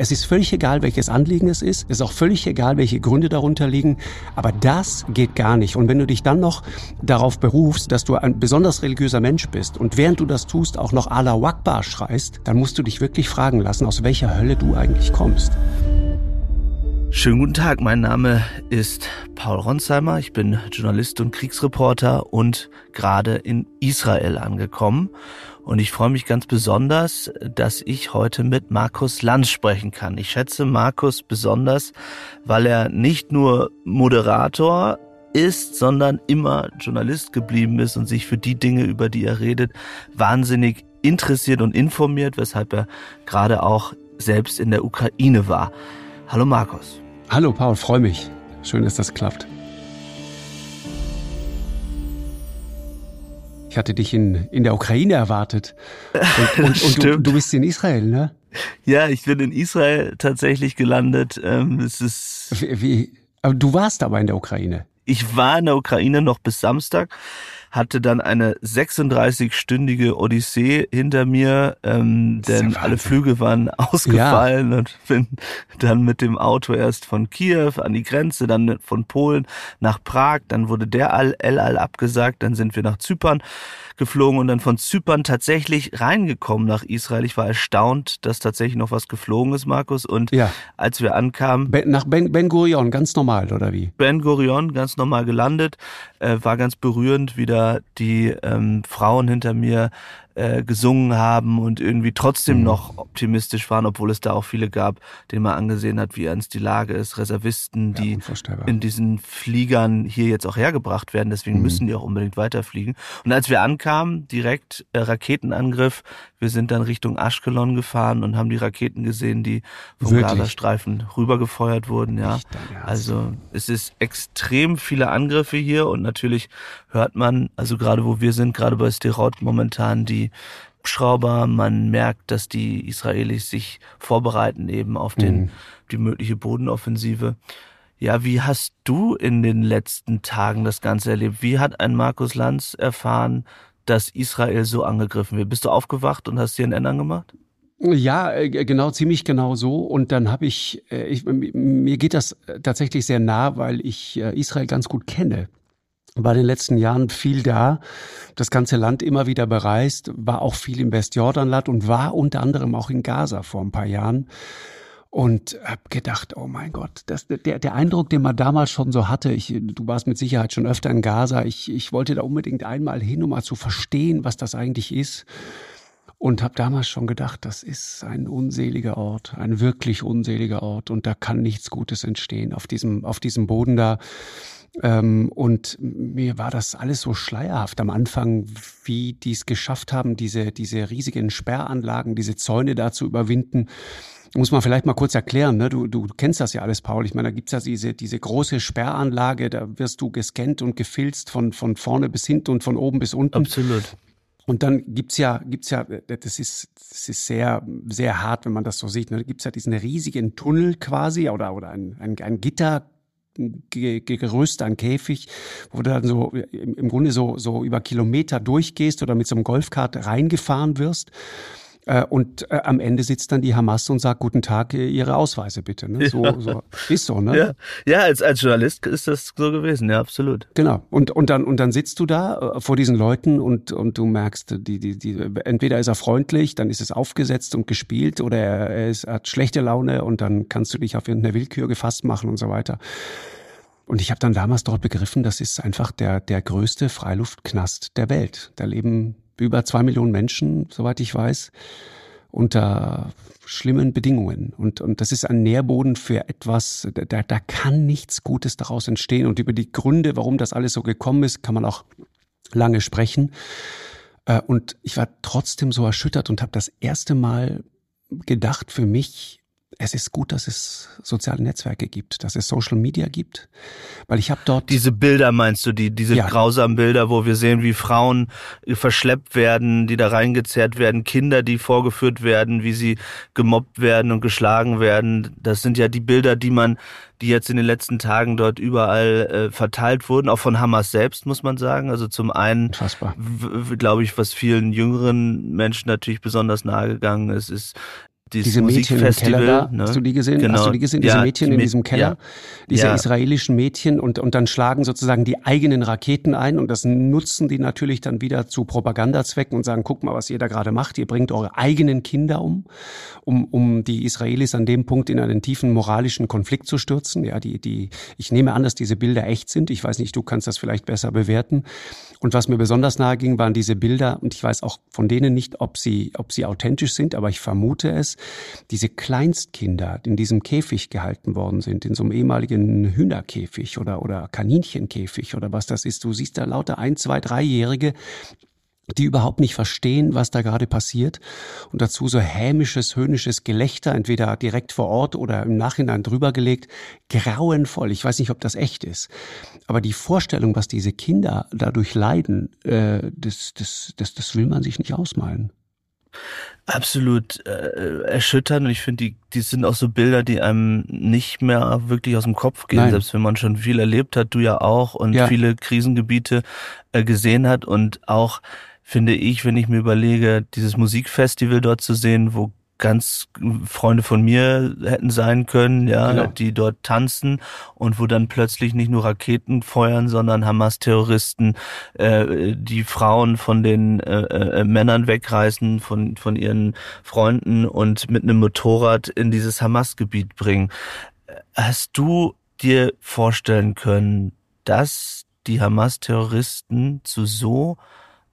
Es ist völlig egal, welches Anliegen es ist. Es ist auch völlig egal, welche Gründe darunter liegen. Aber das geht gar nicht. Und wenn du dich dann noch darauf berufst, dass du ein besonders religiöser Mensch bist und während du das tust auch noch Allah Wakbar schreist, dann musst du dich wirklich fragen lassen, aus welcher Hölle du eigentlich kommst. Schönen guten Tag, mein Name ist Paul Ronsheimer, ich bin Journalist und Kriegsreporter und gerade in Israel angekommen. Und ich freue mich ganz besonders, dass ich heute mit Markus Lanz sprechen kann. Ich schätze Markus besonders, weil er nicht nur Moderator ist, sondern immer Journalist geblieben ist und sich für die Dinge, über die er redet, wahnsinnig interessiert und informiert, weshalb er gerade auch selbst in der Ukraine war. Hallo Markus. Hallo Paul, freue mich. Schön, dass das klappt. Ich hatte dich in, in der Ukraine erwartet. Und, und, und du, du, bist in Israel, ne? Ja, ich bin in Israel tatsächlich gelandet. Ähm, es ist. Wie, wie, aber du warst aber in der Ukraine. Ich war in der Ukraine noch bis Samstag hatte dann eine 36-stündige Odyssee hinter mir, ähm, denn alle Flüge waren ausgefallen ja. und bin dann mit dem Auto erst von Kiew an die Grenze, dann von Polen nach Prag, dann wurde der El Al abgesagt, dann sind wir nach Zypern geflogen und dann von Zypern tatsächlich reingekommen nach Israel. Ich war erstaunt, dass tatsächlich noch was geflogen ist, Markus. Und ja. als wir ankamen. Ben, nach Ben, ben Gurion, ganz normal, oder wie? Ben Gurion, ganz normal gelandet. Äh, war ganz berührend, wieder die ähm, Frauen hinter mir äh, gesungen haben und irgendwie trotzdem mhm. noch optimistisch waren, obwohl es da auch viele gab, denen man angesehen hat, wie ernst die Lage ist. Reservisten, die ja, in diesen Fliegern hier jetzt auch hergebracht werden, deswegen mhm. müssen die auch unbedingt weiterfliegen. Und als wir ankamen, direkt äh, Raketenangriff, wir sind dann Richtung Ashkelon gefahren und haben die Raketen gesehen, die vom Wirklich? Gazastreifen rübergefeuert wurden. Ja, also es ist extrem viele Angriffe hier und natürlich hört man, also gerade wo wir sind, gerade bei Sderot momentan die die Hubschrauber. Man merkt, dass die Israelis sich vorbereiten eben auf den, mhm. die mögliche Bodenoffensive. Ja, wie hast du in den letzten Tagen das Ganze erlebt? Wie hat ein Markus Lanz erfahren, dass Israel so angegriffen wird? Bist du aufgewacht und hast CNN angemacht? Ja, äh, genau, ziemlich genau so. Und dann habe ich, äh, ich, mir geht das tatsächlich sehr nah, weil ich äh, Israel ganz gut kenne war in den letzten Jahren viel da, das ganze Land immer wieder bereist, war auch viel im Westjordanland und war unter anderem auch in Gaza vor ein paar Jahren und habe gedacht, oh mein Gott, das, der, der Eindruck, den man damals schon so hatte, ich, du warst mit Sicherheit schon öfter in Gaza, ich, ich wollte da unbedingt einmal hin, um mal zu verstehen, was das eigentlich ist. Und habe damals schon gedacht, das ist ein unseliger Ort, ein wirklich unseliger Ort und da kann nichts Gutes entstehen auf diesem, auf diesem Boden da. Ähm, und mir war das alles so schleierhaft am Anfang, wie die es geschafft haben, diese, diese riesigen Sperranlagen, diese Zäune da zu überwinden. Muss man vielleicht mal kurz erklären, ne? du, du kennst das ja alles, Paul. Ich meine, da gibt's ja diese, diese große Sperranlage, da wirst du gescannt und gefilzt von, von vorne bis hinten und von oben bis unten. Absolut. Und dann gibt's ja, gibt's ja, das ist, das ist sehr, sehr hart, wenn man das so sieht. Ne? Da gibt's ja diesen riesigen Tunnel quasi oder, oder ein, ein, ein Gitter, Gerüst, ein Käfig, wo du dann so im Grunde so, so über Kilometer durchgehst oder mit so einem Golfkart reingefahren wirst. Äh, und äh, am Ende sitzt dann die Hamas und sagt, guten Tag, äh, Ihre Ausweise bitte. Ne? So, ja. so, ist so, ne? Ja, ja als, als Journalist ist das so gewesen, ja, absolut. Genau. Und, und, dann, und dann sitzt du da vor diesen Leuten und, und du merkst, die, die, die, entweder ist er freundlich, dann ist es aufgesetzt und gespielt, oder er, er, ist, hat schlechte Laune und dann kannst du dich auf irgendeine Willkür gefasst machen und so weiter. Und ich habe dann damals dort begriffen, das ist einfach der, der größte Freiluftknast der Welt. Da leben über zwei Millionen Menschen, soweit ich weiß, unter schlimmen Bedingungen. Und, und das ist ein Nährboden für etwas, da, da kann nichts Gutes daraus entstehen. Und über die Gründe, warum das alles so gekommen ist, kann man auch lange sprechen. Äh, und ich war trotzdem so erschüttert und habe das erste Mal gedacht für mich, es ist gut, dass es soziale Netzwerke gibt, dass es Social Media gibt, weil ich habe dort diese Bilder meinst du, die diese ja. grausamen Bilder, wo wir sehen, wie Frauen verschleppt werden, die da reingezerrt werden, Kinder, die vorgeführt werden, wie sie gemobbt werden und geschlagen werden. Das sind ja die Bilder, die man die jetzt in den letzten Tagen dort überall äh, verteilt wurden, auch von Hamas selbst, muss man sagen. Also zum einen, glaube ich, was vielen jüngeren Menschen natürlich besonders nahe gegangen ist, ist diese Mädchen im Keller da, ne? hast du die gesehen? Genau. Hast du die gesehen? Diese ja, Mädchen die in diesem Keller, ja. diese ja. israelischen Mädchen und und dann schlagen sozusagen die eigenen Raketen ein und das nutzen die natürlich dann wieder zu Propagandazwecken und sagen, guck mal, was ihr da gerade macht, ihr bringt eure eigenen Kinder um, um um die Israelis an dem Punkt in einen tiefen moralischen Konflikt zu stürzen. Ja, die die ich nehme an, dass diese Bilder echt sind. Ich weiß nicht, du kannst das vielleicht besser bewerten. Und was mir besonders nahe ging, waren diese Bilder und ich weiß auch von denen nicht, ob sie ob sie authentisch sind, aber ich vermute es diese Kleinstkinder in diesem Käfig gehalten worden sind, in so einem ehemaligen Hühnerkäfig oder, oder Kaninchenkäfig oder was das ist. Du siehst da lauter ein, zwei, dreijährige, die überhaupt nicht verstehen, was da gerade passiert. Und dazu so hämisches, höhnisches Gelächter, entweder direkt vor Ort oder im Nachhinein drüber gelegt. Grauenvoll. Ich weiß nicht, ob das echt ist. Aber die Vorstellung, was diese Kinder dadurch leiden, äh, das, das, das, das will man sich nicht ausmalen absolut äh, erschütternd und ich finde, die, die sind auch so Bilder, die einem nicht mehr wirklich aus dem Kopf gehen, Nein. selbst wenn man schon viel erlebt hat, du ja auch und ja. viele Krisengebiete äh, gesehen hat und auch finde ich, wenn ich mir überlege, dieses Musikfestival dort zu sehen, wo ganz Freunde von mir hätten sein können, ja, genau. die dort tanzen und wo dann plötzlich nicht nur Raketen feuern, sondern Hamas-Terroristen äh, die Frauen von den äh, äh, Männern wegreißen, von, von ihren Freunden und mit einem Motorrad in dieses Hamas-Gebiet bringen. Hast du dir vorstellen können, dass die Hamas-Terroristen zu so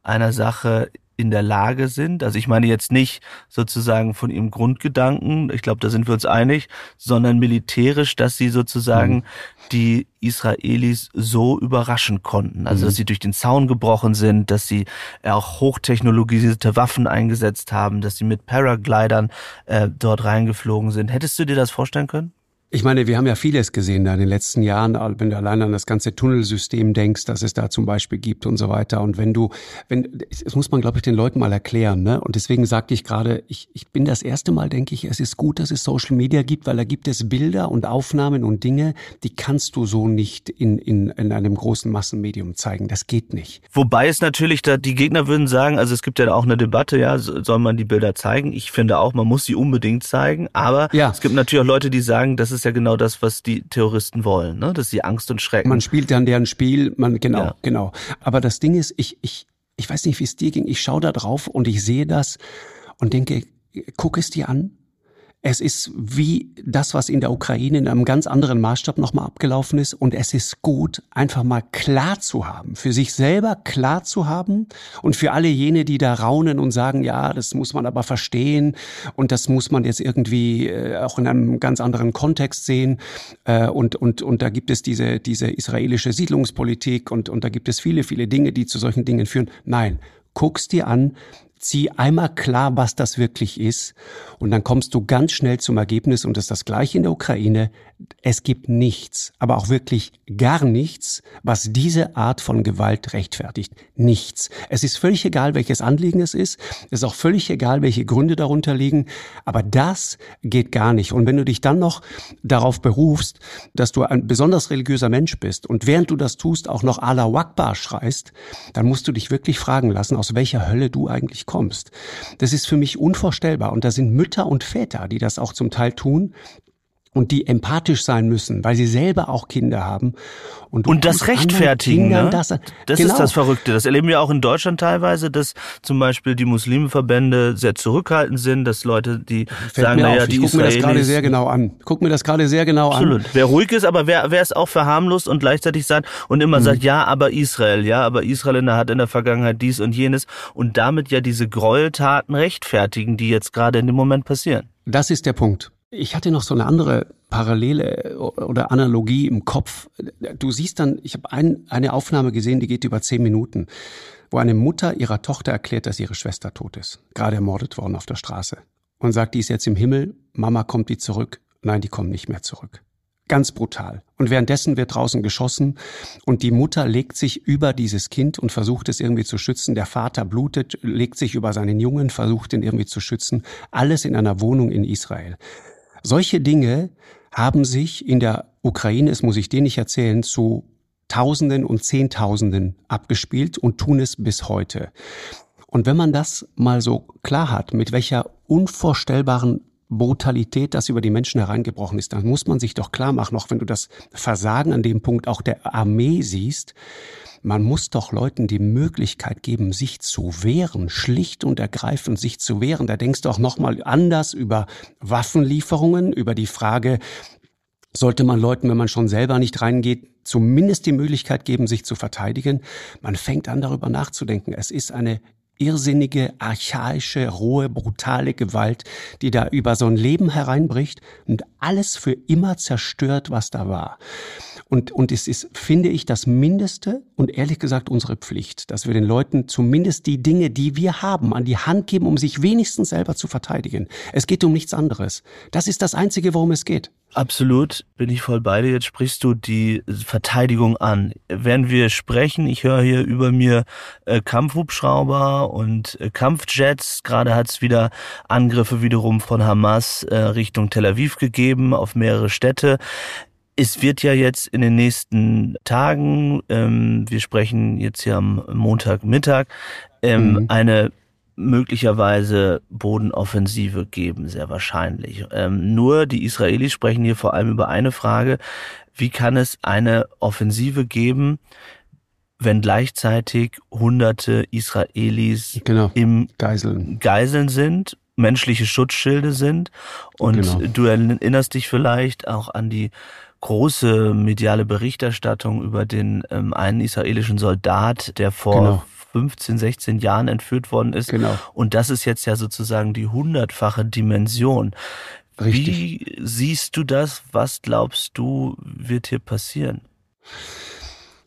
einer Sache in der Lage sind, also ich meine jetzt nicht sozusagen von ihrem Grundgedanken, ich glaube, da sind wir uns einig, sondern militärisch, dass sie sozusagen mhm. die Israelis so überraschen konnten. Also, dass mhm. sie durch den Zaun gebrochen sind, dass sie auch hochtechnologisierte Waffen eingesetzt haben, dass sie mit Paraglidern äh, dort reingeflogen sind. Hättest du dir das vorstellen können? Ich meine, wir haben ja vieles gesehen da in den letzten Jahren, wenn du allein an das ganze Tunnelsystem denkst, das es da zum Beispiel gibt und so weiter. Und wenn du, wenn, das muss man, glaube ich, den Leuten mal erklären, ne? Und deswegen sagte ich gerade, ich, ich bin das erste Mal, denke ich, es ist gut, dass es Social Media gibt, weil da gibt es Bilder und Aufnahmen und Dinge, die kannst du so nicht in, in, in einem großen Massenmedium zeigen. Das geht nicht. Wobei es natürlich da, die Gegner würden sagen, also es gibt ja auch eine Debatte, ja, soll man die Bilder zeigen? Ich finde auch, man muss sie unbedingt zeigen, aber ja. es gibt natürlich auch Leute, die sagen, das ist ist ja genau das, was die Terroristen wollen, ne? dass sie Angst und Schrecken. Man spielt dann deren Spiel, man genau, ja. genau. Aber das Ding ist, ich ich ich weiß nicht, wie es dir ging. Ich schaue da drauf und ich sehe das und denke, guck es dir an. Es ist wie das, was in der Ukraine in einem ganz anderen Maßstab nochmal abgelaufen ist. Und es ist gut, einfach mal klar zu haben, für sich selber klar zu haben und für alle jene, die da raunen und sagen, ja, das muss man aber verstehen und das muss man jetzt irgendwie äh, auch in einem ganz anderen Kontext sehen. Äh, und, und, und da gibt es diese, diese israelische Siedlungspolitik und, und da gibt es viele, viele Dinge, die zu solchen Dingen führen. Nein, guck's dir an, zieh einmal klar, was das wirklich ist. Und dann kommst du ganz schnell zum Ergebnis, und das ist das gleiche in der Ukraine, es gibt nichts, aber auch wirklich gar nichts, was diese Art von Gewalt rechtfertigt. Nichts. Es ist völlig egal, welches Anliegen es ist. Es ist auch völlig egal, welche Gründe darunter liegen. Aber das geht gar nicht. Und wenn du dich dann noch darauf berufst, dass du ein besonders religiöser Mensch bist und während du das tust auch noch Allah Wakbar schreist, dann musst du dich wirklich fragen lassen, aus welcher Hölle du eigentlich kommst. Das ist für mich unvorstellbar. Und da sind Mütter und Väter, die das auch zum Teil tun, und die empathisch sein müssen, weil sie selber auch Kinder haben. Und, und das rechtfertigen, ne? das, das genau. ist das Verrückte. Das erleben wir auch in Deutschland teilweise, dass zum Beispiel die Muslimverbände sehr zurückhaltend sind, dass Leute, die Fällt sagen, naja, die ich gucke mir das gerade sehr genau an. Guck mir das gerade sehr genau Absolut. an. Absolut. Wer ruhig ist, aber wer, wer es auch verharmlost und gleichzeitig sagt und immer mhm. sagt, ja, aber Israel, ja, aber Israel hat in der Vergangenheit dies und jenes und damit ja diese Gräueltaten rechtfertigen, die jetzt gerade in dem Moment passieren. Das ist der Punkt. Ich hatte noch so eine andere Parallele oder Analogie im Kopf. Du siehst dann, ich habe ein, eine Aufnahme gesehen, die geht über zehn Minuten, wo eine Mutter ihrer Tochter erklärt, dass ihre Schwester tot ist, gerade ermordet worden auf der Straße. Und sagt, die ist jetzt im Himmel, Mama kommt die zurück. Nein, die kommt nicht mehr zurück. Ganz brutal. Und währenddessen wird draußen geschossen und die Mutter legt sich über dieses Kind und versucht es irgendwie zu schützen. Der Vater blutet, legt sich über seinen Jungen, versucht ihn irgendwie zu schützen. Alles in einer Wohnung in Israel. Solche Dinge haben sich in der Ukraine, es muss ich dir nicht erzählen, zu Tausenden und Zehntausenden abgespielt und tun es bis heute. Und wenn man das mal so klar hat, mit welcher unvorstellbaren Brutalität, das über die Menschen hereingebrochen ist, dann muss man sich doch klar machen, auch wenn du das Versagen an dem Punkt auch der Armee siehst, man muss doch Leuten die Möglichkeit geben, sich zu wehren, schlicht und ergreifend sich zu wehren. Da denkst du auch nochmal anders über Waffenlieferungen, über die Frage, sollte man Leuten, wenn man schon selber nicht reingeht, zumindest die Möglichkeit geben, sich zu verteidigen. Man fängt an, darüber nachzudenken. Es ist eine irrsinnige, archaische, rohe, brutale Gewalt, die da über so ein Leben hereinbricht und alles für immer zerstört, was da war. Und, und es ist, finde ich, das Mindeste und ehrlich gesagt unsere Pflicht, dass wir den Leuten zumindest die Dinge, die wir haben, an die Hand geben, um sich wenigstens selber zu verteidigen. Es geht um nichts anderes. Das ist das Einzige, worum es geht. Absolut, bin ich voll bei dir. Jetzt sprichst du die Verteidigung an. Während wir sprechen, ich höre hier über mir äh, Kampfhubschrauber und äh, Kampfjets. Gerade hat es wieder Angriffe wiederum von Hamas äh, Richtung Tel Aviv gegeben auf mehrere Städte. Es wird ja jetzt in den nächsten Tagen, ähm, wir sprechen jetzt hier am Montagmittag, ähm, mhm. eine möglicherweise Bodenoffensive geben, sehr wahrscheinlich. Ähm, nur die Israelis sprechen hier vor allem über eine Frage, wie kann es eine Offensive geben, wenn gleichzeitig hunderte Israelis genau. im Geiseln. Geiseln sind, menschliche Schutzschilde sind. Und genau. du erinnerst dich vielleicht auch an die große mediale Berichterstattung über den ähm, einen israelischen Soldat, der vor genau. 15, 16 Jahren entführt worden ist. Genau. Und das ist jetzt ja sozusagen die hundertfache Dimension. Richtig. Wie siehst du das? Was glaubst du, wird hier passieren?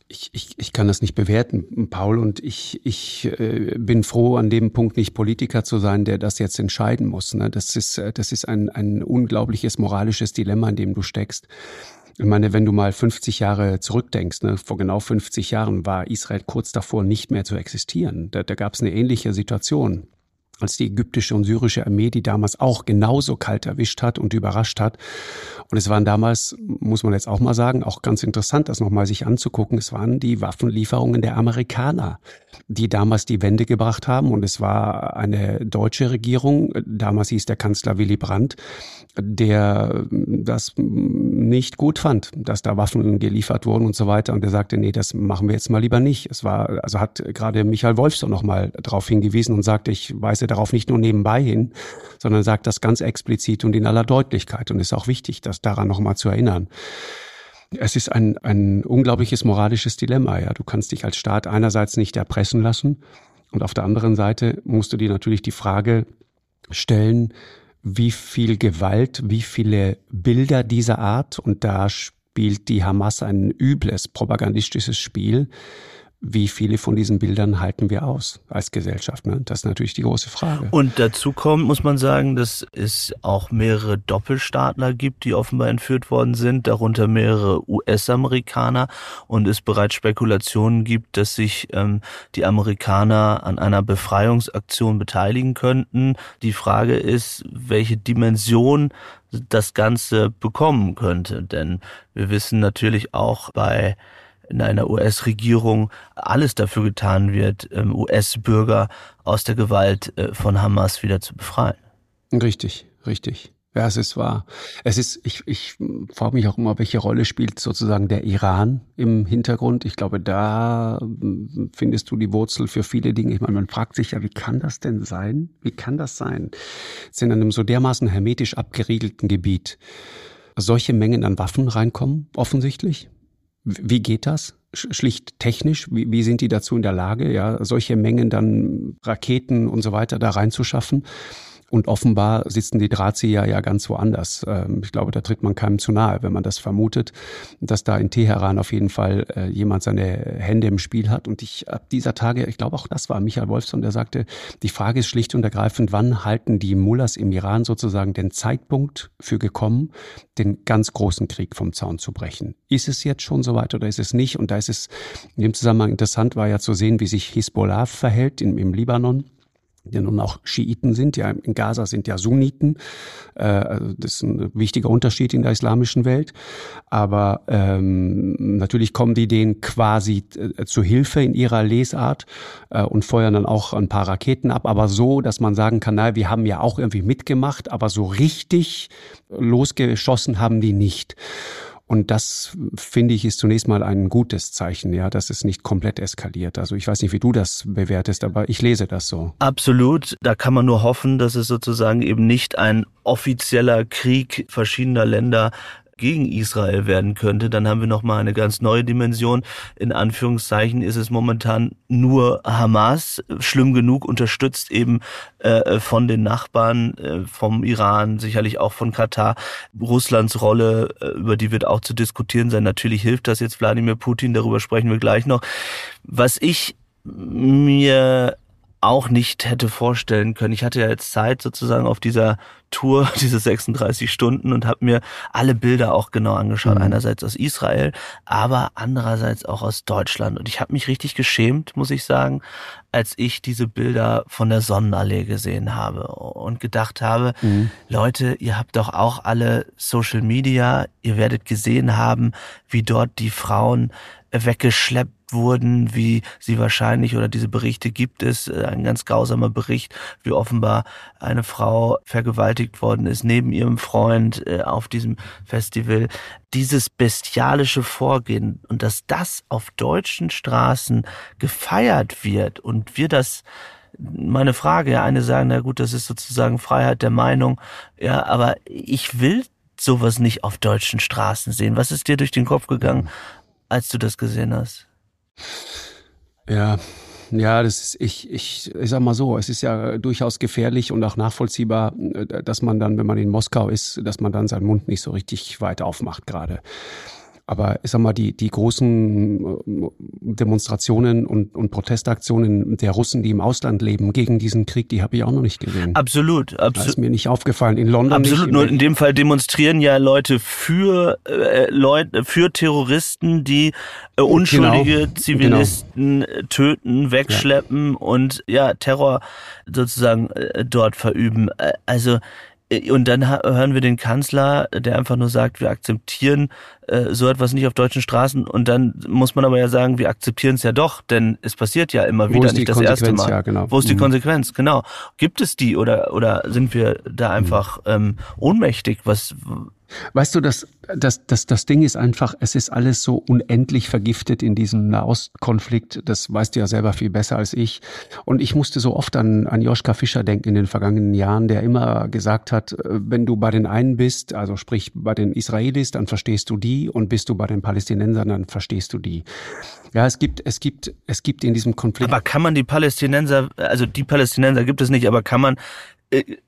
Ich, ich, ich kann das nicht bewerten, Paul, und ich, ich äh, bin froh, an dem Punkt nicht Politiker zu sein, der das jetzt entscheiden muss. Ne? Das ist, äh, das ist ein, ein unglaubliches moralisches Dilemma, in dem du steckst. Ich meine, wenn du mal 50 Jahre zurückdenkst, ne, vor genau 50 Jahren war Israel kurz davor, nicht mehr zu existieren. Da, da gab es eine ähnliche Situation als die ägyptische und syrische Armee, die damals auch genauso kalt erwischt hat und überrascht hat. Und es waren damals, muss man jetzt auch mal sagen, auch ganz interessant, das nochmal sich anzugucken, es waren die Waffenlieferungen der Amerikaner, die damals die Wende gebracht haben. Und es war eine deutsche Regierung, damals hieß der Kanzler Willy Brandt, der das nicht gut fand, dass da Waffen geliefert wurden und so weiter. Und der sagte, nee, das machen wir jetzt mal lieber nicht. Es war, also hat gerade Michael Wolfson nochmal darauf hingewiesen und sagte, ich weise darauf nicht nur nebenbei hin, sondern sagt das ganz explizit und in aller Deutlichkeit. Und ist auch wichtig, das daran nochmal zu erinnern. Es ist ein, ein unglaubliches moralisches Dilemma. Ja, du kannst dich als Staat einerseits nicht erpressen lassen und auf der anderen Seite musst du dir natürlich die Frage stellen, wie viel Gewalt, wie viele Bilder dieser Art, und da spielt die Hamas ein übles propagandistisches Spiel, wie viele von diesen Bildern halten wir aus als Gesellschaft? Ne? Das ist natürlich die große Frage. Und dazu kommt, muss man sagen, dass es auch mehrere Doppelstaatler gibt, die offenbar entführt worden sind, darunter mehrere US-Amerikaner und es bereits Spekulationen gibt, dass sich ähm, die Amerikaner an einer Befreiungsaktion beteiligen könnten. Die Frage ist, welche Dimension das Ganze bekommen könnte. Denn wir wissen natürlich auch bei in einer US-Regierung alles dafür getan wird, ähm, US-Bürger aus der Gewalt äh, von Hamas wieder zu befreien. Richtig, richtig. Ja, es ist wahr. Es ist, ich, ich frage mich auch immer, welche Rolle spielt sozusagen der Iran im Hintergrund. Ich glaube, da hm, findest du die Wurzel für viele Dinge. Ich meine, man fragt sich ja, wie kann das denn sein? Wie kann das sein? Sind in einem so dermaßen hermetisch abgeriegelten Gebiet solche Mengen an Waffen reinkommen, offensichtlich? Wie geht das? Schlicht technisch? Wie, wie sind die dazu in der Lage, ja, solche Mengen dann Raketen und so weiter da reinzuschaffen? Und offenbar sitzen die Drahtzieher ja ganz woanders. Ähm, ich glaube, da tritt man keinem zu nahe, wenn man das vermutet, dass da in Teheran auf jeden Fall äh, jemand seine Hände im Spiel hat. Und ich ab dieser Tage, ich glaube auch das war Michael Wolfson, der sagte, die Frage ist schlicht und ergreifend, wann halten die Mullahs im Iran sozusagen den Zeitpunkt für gekommen, den ganz großen Krieg vom Zaun zu brechen? Ist es jetzt schon soweit oder ist es nicht? Und da ist es in dem Zusammenhang interessant, war ja zu sehen, wie sich Hisbollah verhält im, im Libanon der nun auch Schiiten sind. Ja, in Gaza sind ja Sunniten. Äh, also das ist ein wichtiger Unterschied in der islamischen Welt. Aber ähm, natürlich kommen die denen quasi äh, zu Hilfe in ihrer Lesart äh, und feuern dann auch ein paar Raketen ab. Aber so, dass man sagen kann, na, wir haben ja auch irgendwie mitgemacht, aber so richtig losgeschossen haben die nicht. Und das finde ich ist zunächst mal ein gutes Zeichen, ja, dass es nicht komplett eskaliert. Also ich weiß nicht, wie du das bewertest, aber ich lese das so. Absolut. Da kann man nur hoffen, dass es sozusagen eben nicht ein offizieller Krieg verschiedener Länder gegen Israel werden könnte, dann haben wir nochmal eine ganz neue Dimension. In Anführungszeichen ist es momentan nur Hamas, schlimm genug unterstützt eben äh, von den Nachbarn, äh, vom Iran, sicherlich auch von Katar. Russlands Rolle, äh, über die wird auch zu diskutieren sein. Natürlich hilft das jetzt Wladimir Putin, darüber sprechen wir gleich noch. Was ich mir auch nicht hätte vorstellen können. Ich hatte ja jetzt Zeit sozusagen auf dieser Tour, diese 36 Stunden und habe mir alle Bilder auch genau angeschaut. Mhm. Einerseits aus Israel, aber andererseits auch aus Deutschland. Und ich habe mich richtig geschämt, muss ich sagen, als ich diese Bilder von der Sonnenallee gesehen habe und gedacht habe, mhm. Leute, ihr habt doch auch alle Social Media, ihr werdet gesehen haben, wie dort die Frauen weggeschleppt wurden, wie sie wahrscheinlich oder diese Berichte gibt es, äh, ein ganz grausamer Bericht, wie offenbar eine Frau vergewaltigt worden ist neben ihrem Freund äh, auf diesem Festival. Dieses bestialische Vorgehen und dass das auf deutschen Straßen gefeiert wird und wir das meine Frage, eine sagen, na gut, das ist sozusagen Freiheit der Meinung, ja, aber ich will sowas nicht auf deutschen Straßen sehen. Was ist dir durch den Kopf gegangen, als du das gesehen hast? Ja, ja, das ist, ich, ich, ich sag mal so, es ist ja durchaus gefährlich und auch nachvollziehbar, äh, dass man dann, wenn man in Moskau ist, dass man dann seinen Mund nicht so richtig weit aufmacht gerade. Aber ich sag mal, die, die großen äh, Demonstrationen und, und Protestaktionen der Russen, die im Ausland leben gegen diesen Krieg, die habe ich auch noch nicht gesehen. Absolut, absolut. Das ist mir nicht aufgefallen. In London Absolut, nicht, nur in dem Fall demonstrieren ja Leute für äh, Leute, für Terroristen, die äh, unschuldige genau, Zivilisten genau. töten, wegschleppen ja. und ja, Terror sozusagen äh, dort verüben. Äh, also und dann hören wir den Kanzler, der einfach nur sagt, wir akzeptieren äh, so etwas nicht auf deutschen Straßen. Und dann muss man aber ja sagen, wir akzeptieren es ja doch, denn es passiert ja immer wieder, nicht das erste Mal. Ja, genau. Wo ist die mhm. Konsequenz? Genau. Gibt es die oder oder sind wir da einfach mhm. ähm, ohnmächtig? Was Weißt du, das, das, das, das Ding ist einfach, es ist alles so unendlich vergiftet in diesem Nahostkonflikt. Das weißt du ja selber viel besser als ich. Und ich musste so oft an, an Joschka Fischer denken in den vergangenen Jahren, der immer gesagt hat, äh, wenn du bei den einen bist, also sprich bei den Israelis, dann verstehst du die und bist du bei den Palästinensern, dann verstehst du die. Ja, es gibt, es gibt, es gibt in diesem Konflikt. Aber kann man die Palästinenser, also die Palästinenser gibt es nicht, aber kann man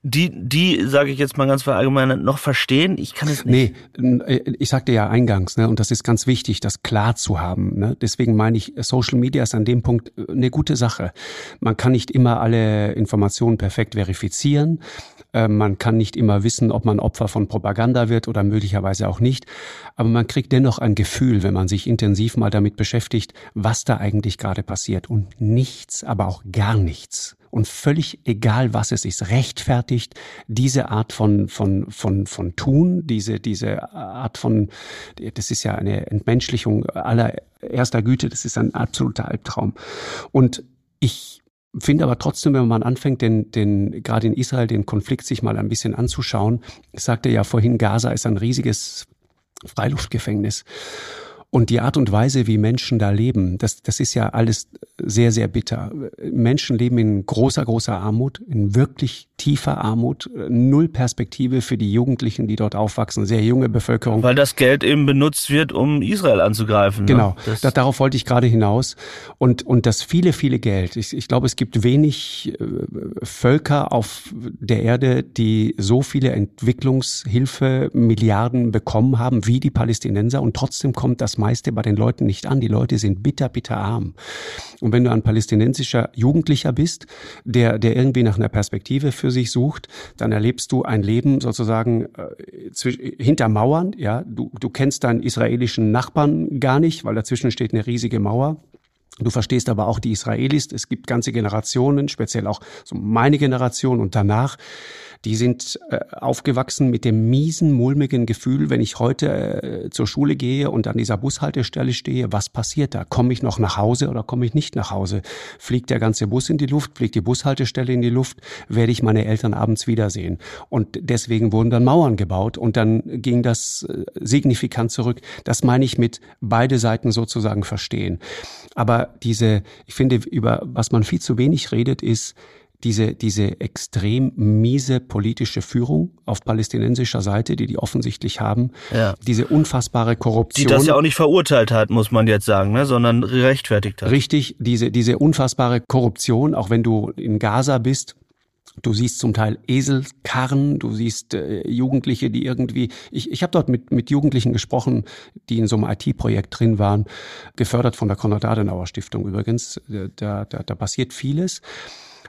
die, die, sage ich jetzt mal ganz verallgemeinert, noch verstehen? Ich kann es nicht. Nee, äh, ich sagte ja eingangs, ne, und das ist ganz wichtig, das klar zu haben. Ne? Deswegen meine ich, Social Media ist an dem Punkt äh, eine gute Sache. Man kann nicht immer alle Informationen perfekt verifizieren. Man kann nicht immer wissen, ob man Opfer von Propaganda wird oder möglicherweise auch nicht. Aber man kriegt dennoch ein Gefühl, wenn man sich intensiv mal damit beschäftigt, was da eigentlich gerade passiert. Und nichts, aber auch gar nichts und völlig egal, was es ist, rechtfertigt diese Art von, von, von, von Tun, diese, diese Art von, das ist ja eine Entmenschlichung aller erster Güte, das ist ein absoluter Albtraum. Und ich finde aber trotzdem, wenn man anfängt, den, den, gerade in Israel den Konflikt sich mal ein bisschen anzuschauen, ich sagte ja vorhin, Gaza ist ein riesiges Freiluftgefängnis. Und die Art und Weise, wie Menschen da leben, das, das ist ja alles sehr, sehr bitter. Menschen leben in großer, großer Armut, in wirklich tiefer Armut, null Perspektive für die Jugendlichen, die dort aufwachsen, sehr junge Bevölkerung. Weil das Geld eben benutzt wird, um Israel anzugreifen. Ne? Genau, ne? da, darauf wollte ich gerade hinaus. Und, und das viele, viele Geld. Ich, ich glaube, es gibt wenig äh, Völker auf der Erde, die so viele Entwicklungshilfe Milliarden bekommen haben wie die Palästinenser. Und trotzdem kommt das meiste bei den Leuten nicht an. Die Leute sind bitter, bitter arm. Und wenn du ein palästinensischer Jugendlicher bist, der, der irgendwie nach einer Perspektive für sich sucht, dann erlebst du ein Leben sozusagen äh, hinter Mauern. Ja, du, du kennst deinen israelischen Nachbarn gar nicht, weil dazwischen steht eine riesige Mauer. Du verstehst aber auch die Israelis. Es gibt ganze Generationen, speziell auch so meine Generation und danach, die sind äh, aufgewachsen mit dem miesen, mulmigen Gefühl, wenn ich heute äh, zur Schule gehe und an dieser Bushaltestelle stehe, was passiert da? Komme ich noch nach Hause oder komme ich nicht nach Hause? Fliegt der ganze Bus in die Luft? Fliegt die Bushaltestelle in die Luft? Werde ich meine Eltern abends wiedersehen? Und deswegen wurden dann Mauern gebaut und dann ging das äh, signifikant zurück. Das meine ich mit beide Seiten sozusagen verstehen. Aber diese, ich finde, über was man viel zu wenig redet, ist, diese, diese extrem miese politische Führung auf palästinensischer Seite, die die offensichtlich haben, ja. diese unfassbare Korruption. Die das ja auch nicht verurteilt hat, muss man jetzt sagen, ne, sondern rechtfertigt hat. Richtig, diese, diese unfassbare Korruption, auch wenn du in Gaza bist, Du siehst zum Teil Eselkarren, du siehst äh, Jugendliche, die irgendwie, ich, ich habe dort mit, mit Jugendlichen gesprochen, die in so einem IT-Projekt drin waren, gefördert von der Konrad-Adenauer Stiftung übrigens. Äh, da, da, da passiert vieles.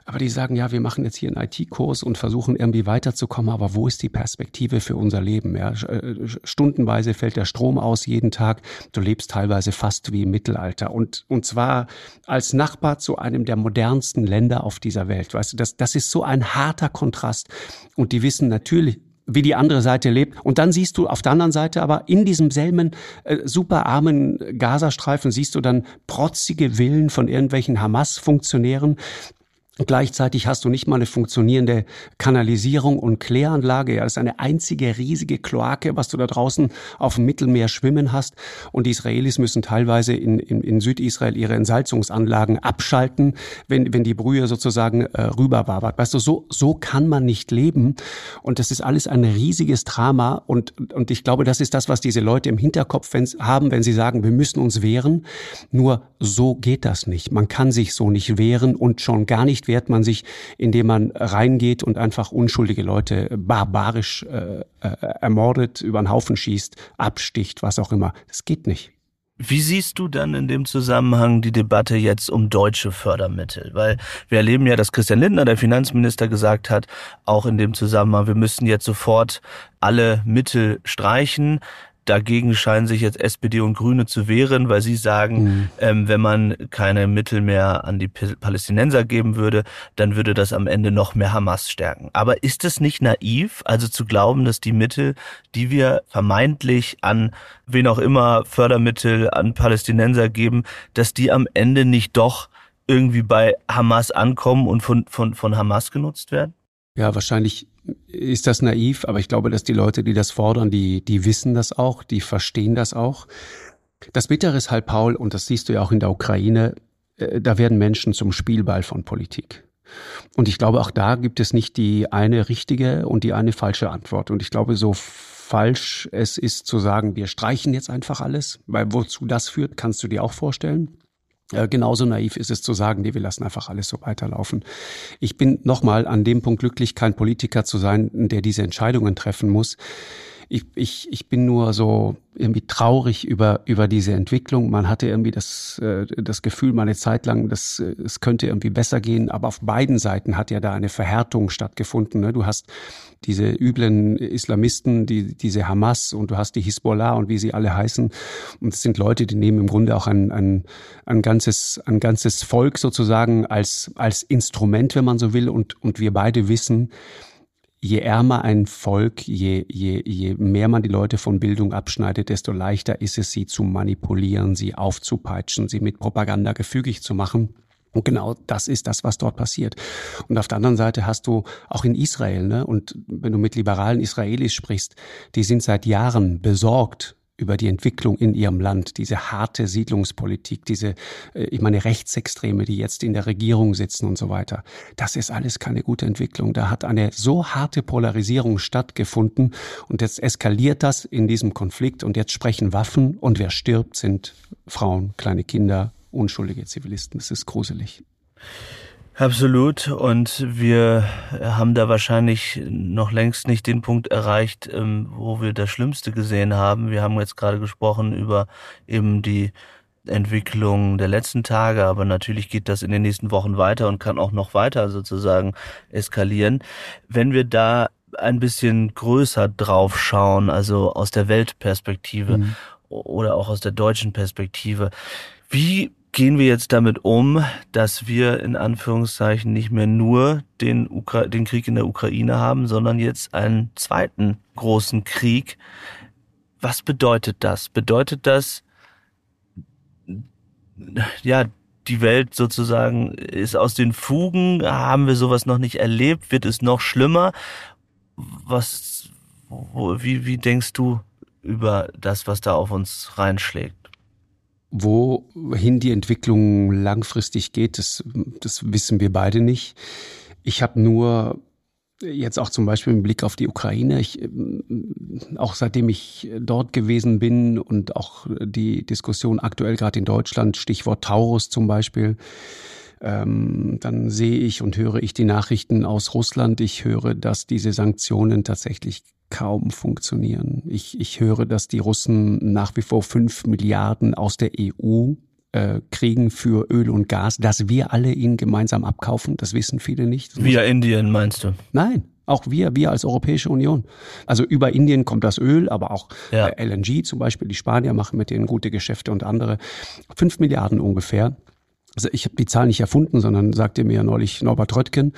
Aber die sagen, ja, wir machen jetzt hier einen IT-Kurs und versuchen irgendwie weiterzukommen, aber wo ist die Perspektive für unser Leben? Ja, äh, stundenweise fällt der Strom aus jeden Tag. Du lebst teilweise fast wie im Mittelalter. Und, und zwar als Nachbar zu einem der modernsten Länder auf dieser Welt. Weißt du, das, das ist so ein harter Kontrast. Und die wissen natürlich, wie die andere Seite lebt. Und dann siehst du auf der anderen Seite aber in diesem selben äh, super armen Gazastreifen siehst du dann protzige Villen von irgendwelchen Hamas-Funktionären, Gleichzeitig hast du nicht mal eine funktionierende Kanalisierung und Kläranlage. Ja, das ist eine einzige riesige Kloake, was du da draußen auf dem Mittelmeer schwimmen hast. Und die Israelis müssen teilweise in, in, in Südisrael ihre Entsalzungsanlagen abschalten, wenn, wenn die Brühe sozusagen äh, rüberwabert. Weißt du, so, so kann man nicht leben. Und das ist alles ein riesiges Drama. Und, und ich glaube, das ist das, was diese Leute im Hinterkopf haben, wenn sie sagen, wir müssen uns wehren. Nur so geht das nicht. Man kann sich so nicht wehren und schon gar nicht wehrt man sich, indem man reingeht und einfach unschuldige Leute barbarisch äh, äh, ermordet, über den Haufen schießt, absticht, was auch immer. Das geht nicht. Wie siehst du dann in dem Zusammenhang die Debatte jetzt um deutsche Fördermittel? Weil wir erleben ja, dass Christian Lindner, der Finanzminister, gesagt hat, auch in dem Zusammenhang, wir müssen jetzt sofort alle Mittel streichen. Dagegen scheinen sich jetzt SPD und Grüne zu wehren, weil sie sagen, mhm. ähm, wenn man keine Mittel mehr an die Palästinenser geben würde, dann würde das am Ende noch mehr Hamas stärken. Aber ist es nicht naiv, also zu glauben, dass die Mittel, die wir vermeintlich an wen auch immer Fördermittel an Palästinenser geben, dass die am Ende nicht doch irgendwie bei Hamas ankommen und von, von, von Hamas genutzt werden? Ja, wahrscheinlich ist das naiv, aber ich glaube, dass die Leute, die das fordern, die, die wissen das auch, die verstehen das auch. Das Bittere ist halt, Paul, und das siehst du ja auch in der Ukraine, äh, da werden Menschen zum Spielball von Politik. Und ich glaube, auch da gibt es nicht die eine richtige und die eine falsche Antwort. Und ich glaube, so falsch es ist zu sagen, wir streichen jetzt einfach alles, weil wozu das führt, kannst du dir auch vorstellen. Äh, genauso naiv ist es zu sagen, nee, wir lassen einfach alles so weiterlaufen. Ich bin nochmal an dem Punkt glücklich, kein Politiker zu sein, der diese Entscheidungen treffen muss. Ich, ich, ich bin nur so irgendwie traurig über, über diese Entwicklung. Man hatte irgendwie das, äh, das Gefühl, mal eine Zeit lang, dass äh, es könnte irgendwie besser gehen. Aber auf beiden Seiten hat ja da eine Verhärtung stattgefunden. Ne? Du hast diese üblen Islamisten, die, diese Hamas und du hast die Hisbollah und wie sie alle heißen. Und es sind Leute, die nehmen im Grunde auch ein, ein, ein, ganzes, ein ganzes Volk sozusagen als, als Instrument, wenn man so will. Und, und wir beide wissen, je ärmer ein Volk, je, je, je mehr man die Leute von Bildung abschneidet, desto leichter ist es, sie zu manipulieren, sie aufzupeitschen, sie mit Propaganda gefügig zu machen. Und genau das ist das, was dort passiert. Und auf der anderen Seite hast du auch in Israel, ne, und wenn du mit liberalen Israelis sprichst, die sind seit Jahren besorgt über die Entwicklung in ihrem Land, diese harte Siedlungspolitik, diese, äh, ich meine, Rechtsextreme, die jetzt in der Regierung sitzen und so weiter. Das ist alles keine gute Entwicklung. Da hat eine so harte Polarisierung stattgefunden und jetzt eskaliert das in diesem Konflikt und jetzt sprechen Waffen und wer stirbt, sind Frauen, kleine Kinder, unschuldige Zivilisten. Das ist gruselig. Absolut. Und wir haben da wahrscheinlich noch längst nicht den Punkt erreicht, ähm, wo wir das Schlimmste gesehen haben. Wir haben jetzt gerade gesprochen über eben die Entwicklung der letzten Tage, aber natürlich geht das in den nächsten Wochen weiter und kann auch noch weiter sozusagen eskalieren. Wenn wir da ein bisschen größer drauf schauen, also aus der Weltperspektive mhm. oder auch aus der deutschen Perspektive, wie gehen wir jetzt damit um, dass wir in Anführungszeichen nicht mehr nur den, Ukra den Krieg in der Ukraine haben, sondern jetzt einen zweiten großen Krieg. Was bedeutet das? Bedeutet das, ja, die Welt sozusagen ist aus den Fugen? Haben wir sowas noch nicht erlebt? Wird es noch schlimmer? Was, wie, wie denkst du über das, was da auf uns reinschlägt? Wohin die Entwicklung langfristig geht, das, das wissen wir beide nicht. Ich habe nur jetzt auch zum Beispiel im Blick auf die Ukraine, ich, auch seitdem ich dort gewesen bin und auch die Diskussion aktuell gerade in Deutschland, Stichwort Taurus zum Beispiel, ähm, dann sehe ich und höre ich die Nachrichten aus Russland. Ich höre, dass diese Sanktionen tatsächlich kaum funktionieren. Ich, ich höre, dass die Russen nach wie vor fünf Milliarden aus der EU äh, kriegen für Öl und Gas, dass wir alle ihnen gemeinsam abkaufen. Das wissen viele nicht. Via Indien meinst du? Nein, auch wir, wir als Europäische Union. Also über Indien kommt das Öl, aber auch ja. äh, LNG zum Beispiel. Die Spanier machen mit denen gute Geschäfte und andere. Fünf Milliarden ungefähr. Also ich habe die Zahl nicht erfunden, sondern sagte mir neulich Norbert Röttgen.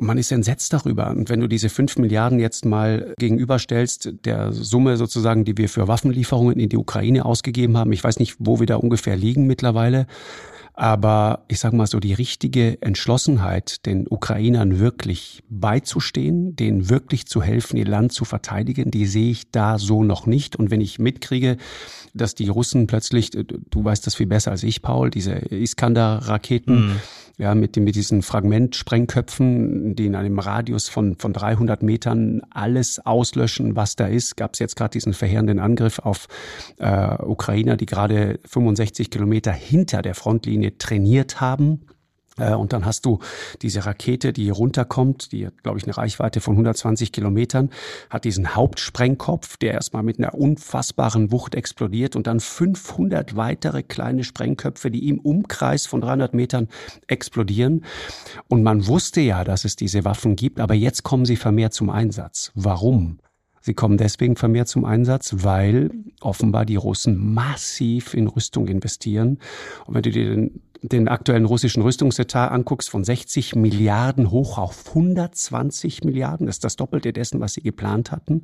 Und man ist entsetzt darüber. Und wenn du diese fünf Milliarden jetzt mal gegenüberstellst, der Summe sozusagen, die wir für Waffenlieferungen in die Ukraine ausgegeben haben, ich weiß nicht, wo wir da ungefähr liegen mittlerweile, aber ich sage mal so, die richtige Entschlossenheit, den Ukrainern wirklich beizustehen, denen wirklich zu helfen, ihr Land zu verteidigen, die sehe ich da so noch nicht. Und wenn ich mitkriege, dass die Russen plötzlich, du weißt das viel besser als ich, Paul, diese Iskander-Raketen, mhm ja, mit, mit diesen Fragmentsprengköpfen, die in einem Radius von, von 300 Metern alles auslöschen, was da ist. Gab es jetzt gerade diesen verheerenden Angriff auf äh, Ukrainer, die gerade 65 Kilometer hinter der Frontlinie trainiert haben und dann hast du diese Rakete, die runterkommt, die hat, glaube ich, eine Reichweite von 120 Kilometern, hat diesen Hauptsprengkopf, der erstmal mit einer unfassbaren Wucht explodiert und dann 500 weitere kleine Sprengköpfe, die im Umkreis von 300 Metern explodieren. Und man wusste ja, dass es diese Waffen gibt, aber jetzt kommen sie vermehrt zum Einsatz. Warum? Sie kommen deswegen vermehrt zum Einsatz, weil offenbar die Russen massiv in Rüstung investieren. Und wenn du dir den den aktuellen russischen Rüstungsetat anguckst, von 60 Milliarden hoch auf 120 Milliarden, das ist das Doppelte dessen, was sie geplant hatten,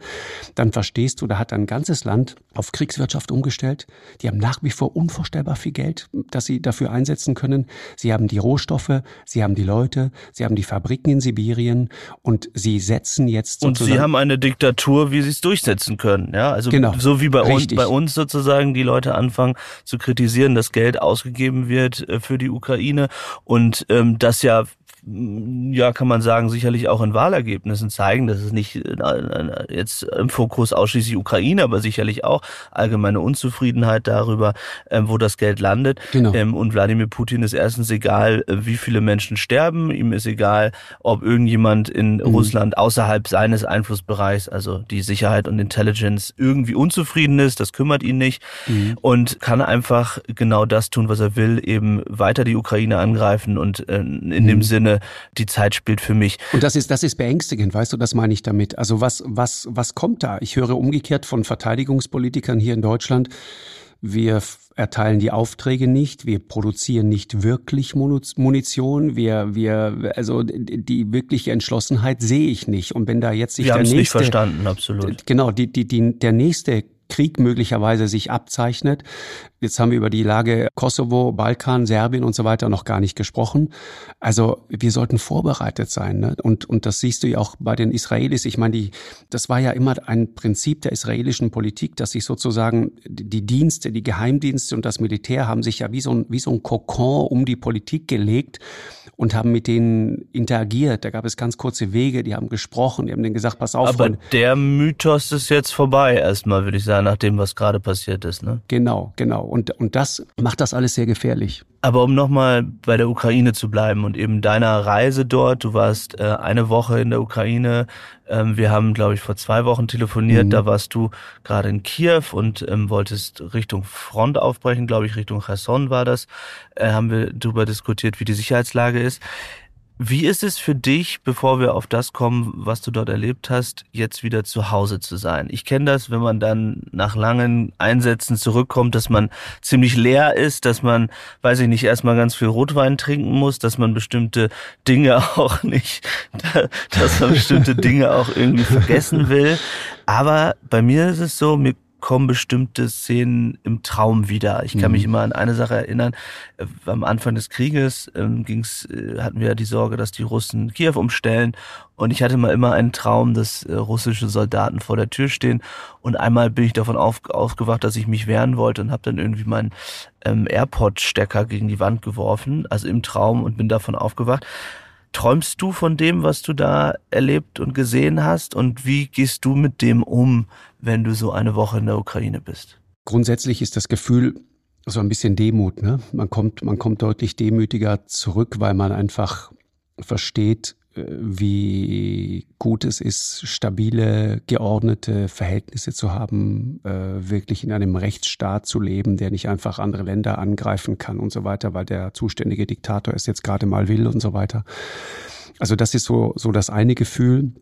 dann verstehst du, da hat ein ganzes Land auf Kriegswirtschaft umgestellt. Die haben nach wie vor unvorstellbar viel Geld, das sie dafür einsetzen können. Sie haben die Rohstoffe, sie haben die Leute, sie haben die Fabriken in Sibirien und sie setzen jetzt Und sie haben eine Diktatur, wie sie es durchsetzen können. Ja, also genau, so wie bei uns, bei uns sozusagen die Leute anfangen zu kritisieren, dass Geld ausgegeben wird äh, für die Ukraine. Und ähm, das ja ja, kann man sagen, sicherlich auch in Wahlergebnissen zeigen. Das ist nicht äh, jetzt im Fokus ausschließlich Ukraine, aber sicherlich auch allgemeine Unzufriedenheit darüber, ähm, wo das Geld landet. Genau. Ähm, und Wladimir Putin ist erstens egal, äh, wie viele Menschen sterben. Ihm ist egal, ob irgendjemand in mhm. Russland außerhalb seines Einflussbereichs, also die Sicherheit und Intelligence, irgendwie unzufrieden ist. Das kümmert ihn nicht. Mhm. Und kann einfach genau das tun, was er will, eben weiter die Ukraine angreifen und äh, in mhm. dem Sinne die Zeit spielt für mich. Und das ist, das ist beängstigend, weißt du, das meine ich damit. Also was, was, was kommt da? Ich höre umgekehrt von Verteidigungspolitikern hier in Deutschland, wir erteilen die Aufträge nicht, wir produzieren nicht wirklich Munition, wir, wir, also die wirkliche Entschlossenheit sehe ich nicht. Und wenn da jetzt sich wir der nächste, nicht verstanden, absolut. Genau, die, die, die, der nächste Krieg möglicherweise sich abzeichnet. Jetzt haben wir über die Lage Kosovo, Balkan, Serbien und so weiter noch gar nicht gesprochen. Also wir sollten vorbereitet sein. Ne? Und, und das siehst du ja auch bei den Israelis. Ich meine, die, das war ja immer ein Prinzip der israelischen Politik, dass sich sozusagen die Dienste, die Geheimdienste und das Militär haben sich ja wie so ein, wie so ein Kokon um die Politik gelegt und haben mit denen interagiert. Da gab es ganz kurze Wege, die haben gesprochen, die haben denen gesagt, pass auf. Aber der Mythos ist jetzt vorbei erstmal, würde ich sagen, nach dem, was gerade passiert ist. Ne? Genau, genau. Und, und das macht das alles sehr gefährlich. Aber um nochmal bei der Ukraine zu bleiben und eben deiner Reise dort, du warst äh, eine Woche in der Ukraine, ähm, wir haben, glaube ich, vor zwei Wochen telefoniert, mhm. da warst du gerade in Kiew und ähm, wolltest Richtung Front aufbrechen, glaube ich, Richtung Cherson war das, äh, haben wir darüber diskutiert, wie die Sicherheitslage ist. Wie ist es für dich, bevor wir auf das kommen, was du dort erlebt hast, jetzt wieder zu Hause zu sein? Ich kenne das, wenn man dann nach langen Einsätzen zurückkommt, dass man ziemlich leer ist, dass man, weiß ich nicht, erstmal ganz viel Rotwein trinken muss, dass man bestimmte Dinge auch nicht, dass man bestimmte Dinge auch irgendwie vergessen will. Aber bei mir ist es so, mir kommen bestimmte Szenen im Traum wieder. Ich kann mhm. mich immer an eine Sache erinnern. Äh, am Anfang des Krieges ähm, ging's, äh, hatten wir ja die Sorge, dass die Russen Kiew umstellen. Und ich hatte mal immer einen Traum, dass äh, russische Soldaten vor der Tür stehen. Und einmal bin ich davon auf, aufgewacht, dass ich mich wehren wollte und habe dann irgendwie meinen ähm, AirPod-Stecker gegen die Wand geworfen, also im Traum und bin davon aufgewacht. Träumst du von dem, was du da erlebt und gesehen hast? Und wie gehst du mit dem um, wenn du so eine Woche in der Ukraine bist? Grundsätzlich ist das Gefühl so ein bisschen Demut. Ne? Man kommt, man kommt deutlich demütiger zurück, weil man einfach versteht, wie gut es ist, stabile, geordnete Verhältnisse zu haben, äh, wirklich in einem Rechtsstaat zu leben, der nicht einfach andere Länder angreifen kann und so weiter, weil der zuständige Diktator es jetzt gerade mal will und so weiter. Also das ist so, so das eine Gefühl.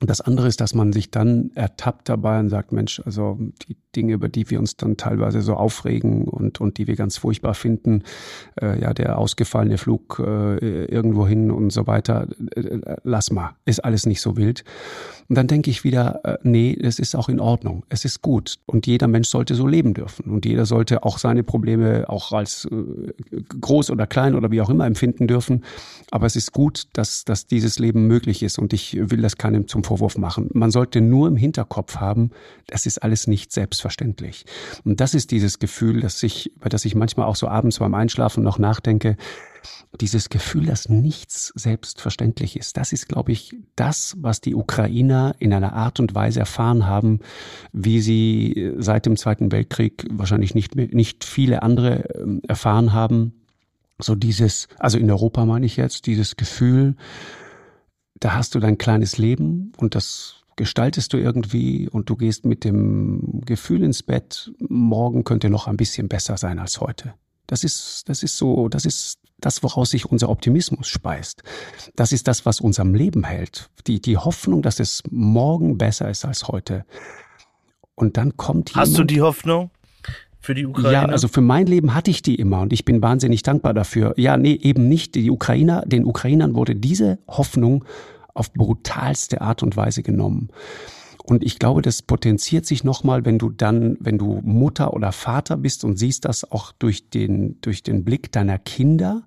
Das andere ist, dass man sich dann ertappt dabei und sagt, Mensch, also die Dinge, über die wir uns dann teilweise so aufregen und, und die wir ganz furchtbar finden, äh, ja, der ausgefallene Flug äh, irgendwo hin und so weiter, äh, lass mal, ist alles nicht so wild. Und dann denke ich wieder, äh, nee, es ist auch in Ordnung, es ist gut. Und jeder Mensch sollte so leben dürfen. Und jeder sollte auch seine Probleme auch als äh, groß oder klein oder wie auch immer empfinden dürfen. Aber es ist gut, dass, dass dieses Leben möglich ist. Und ich will das keinem zum Vorwurf machen. Man sollte nur im Hinterkopf haben, das ist alles nicht selbstverständlich. Und das ist dieses Gefühl, dass ich, bei das ich manchmal auch so abends beim Einschlafen noch nachdenke, dieses Gefühl, dass nichts selbstverständlich ist, das ist, glaube ich, das, was die Ukrainer in einer Art und Weise erfahren haben, wie sie seit dem Zweiten Weltkrieg wahrscheinlich nicht, nicht viele andere ähm, erfahren haben. So dieses, also in Europa meine ich jetzt, dieses Gefühl, da hast du dein kleines Leben und das gestaltest du irgendwie und du gehst mit dem Gefühl ins Bett, morgen könnte noch ein bisschen besser sein als heute. Das ist, das ist so, das ist das, woraus sich unser Optimismus speist. Das ist das, was uns am Leben hält. Die, die Hoffnung, dass es morgen besser ist als heute. Und dann kommt jemand, Hast du die Hoffnung? Für die Ukraine? Ja, also für mein Leben hatte ich die immer und ich bin wahnsinnig dankbar dafür. Ja, nee, eben nicht. Die Ukrainer, den Ukrainern wurde diese Hoffnung auf brutalste Art und Weise genommen. Und ich glaube, das potenziert sich nochmal, wenn du dann, wenn du Mutter oder Vater bist und siehst das auch durch den, durch den Blick deiner Kinder.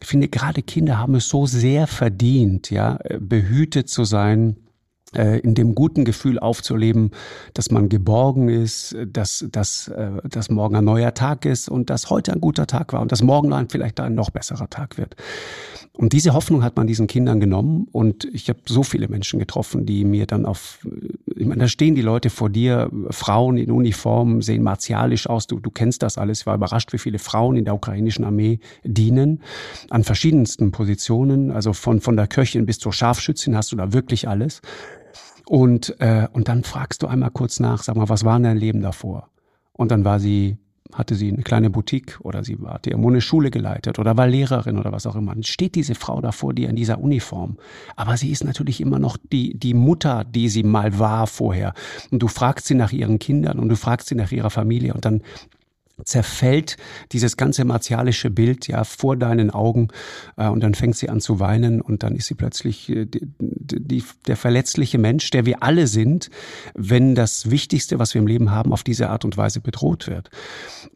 Ich finde, gerade Kinder haben es so sehr verdient, ja, behütet zu sein, äh, in dem guten Gefühl aufzuleben, dass man geborgen ist, dass, dass, äh, dass morgen ein neuer Tag ist und dass heute ein guter Tag war und dass morgen vielleicht ein noch besserer Tag wird. Und diese Hoffnung hat man diesen Kindern genommen und ich habe so viele Menschen getroffen, die mir dann auf, ich meine, da stehen die Leute vor dir, Frauen in Uniform, sehen martialisch aus, du, du kennst das alles. Ich war überrascht, wie viele Frauen in der ukrainischen Armee dienen, an verschiedensten Positionen, also von, von der Köchin bis zur Scharfschützin hast du da wirklich alles. Und, äh, und dann fragst du einmal kurz nach, sag mal, was war denn dein Leben davor? Und dann war sie, hatte sie eine kleine Boutique oder sie hatte irgendwo eine Schule geleitet oder war Lehrerin oder was auch immer. Dann steht diese Frau da vor dir in dieser Uniform. Aber sie ist natürlich immer noch die, die Mutter, die sie mal war vorher. Und du fragst sie nach ihren Kindern und du fragst sie nach ihrer Familie und dann zerfällt dieses ganze martialische Bild ja vor deinen Augen äh, und dann fängt sie an zu weinen und dann ist sie plötzlich äh, die, die, der verletzliche Mensch, der wir alle sind, wenn das Wichtigste, was wir im Leben haben, auf diese Art und Weise bedroht wird.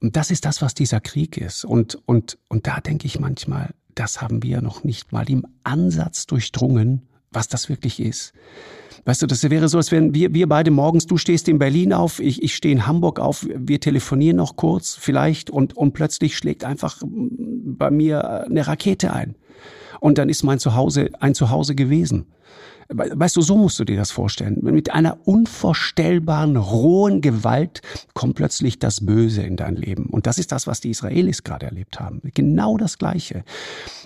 Und das ist das, was dieser Krieg ist. Und, und, und da denke ich manchmal, das haben wir noch nicht mal im Ansatz durchdrungen, was das wirklich ist. Weißt du, das wäre so, als wenn wir, wir beide morgens, du stehst in Berlin auf, ich, ich stehe in Hamburg auf, wir telefonieren noch kurz vielleicht und, und plötzlich schlägt einfach bei mir eine Rakete ein. Und dann ist mein Zuhause ein Zuhause gewesen. Weißt du, so musst du dir das vorstellen. Mit einer unvorstellbaren, rohen Gewalt kommt plötzlich das Böse in dein Leben. Und das ist das, was die Israelis gerade erlebt haben. Genau das Gleiche.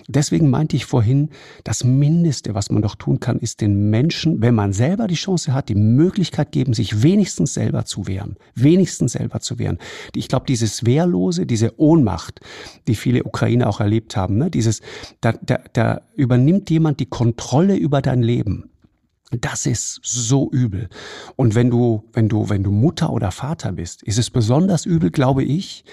Deswegen meinte ich vorhin, das Mindeste, was man doch tun kann, ist den Menschen, wenn man selber die Chance hat, die Möglichkeit geben, sich wenigstens selber zu wehren. Wenigstens selber zu wehren. Ich glaube, dieses Wehrlose, diese Ohnmacht, die viele Ukrainer auch erlebt haben, ne? dieses, da, da, da übernimmt jemand die Kontrolle über dein Leben. Das ist so übel. Und wenn du, wenn du, wenn du Mutter oder Vater bist, ist es besonders übel, glaube ich,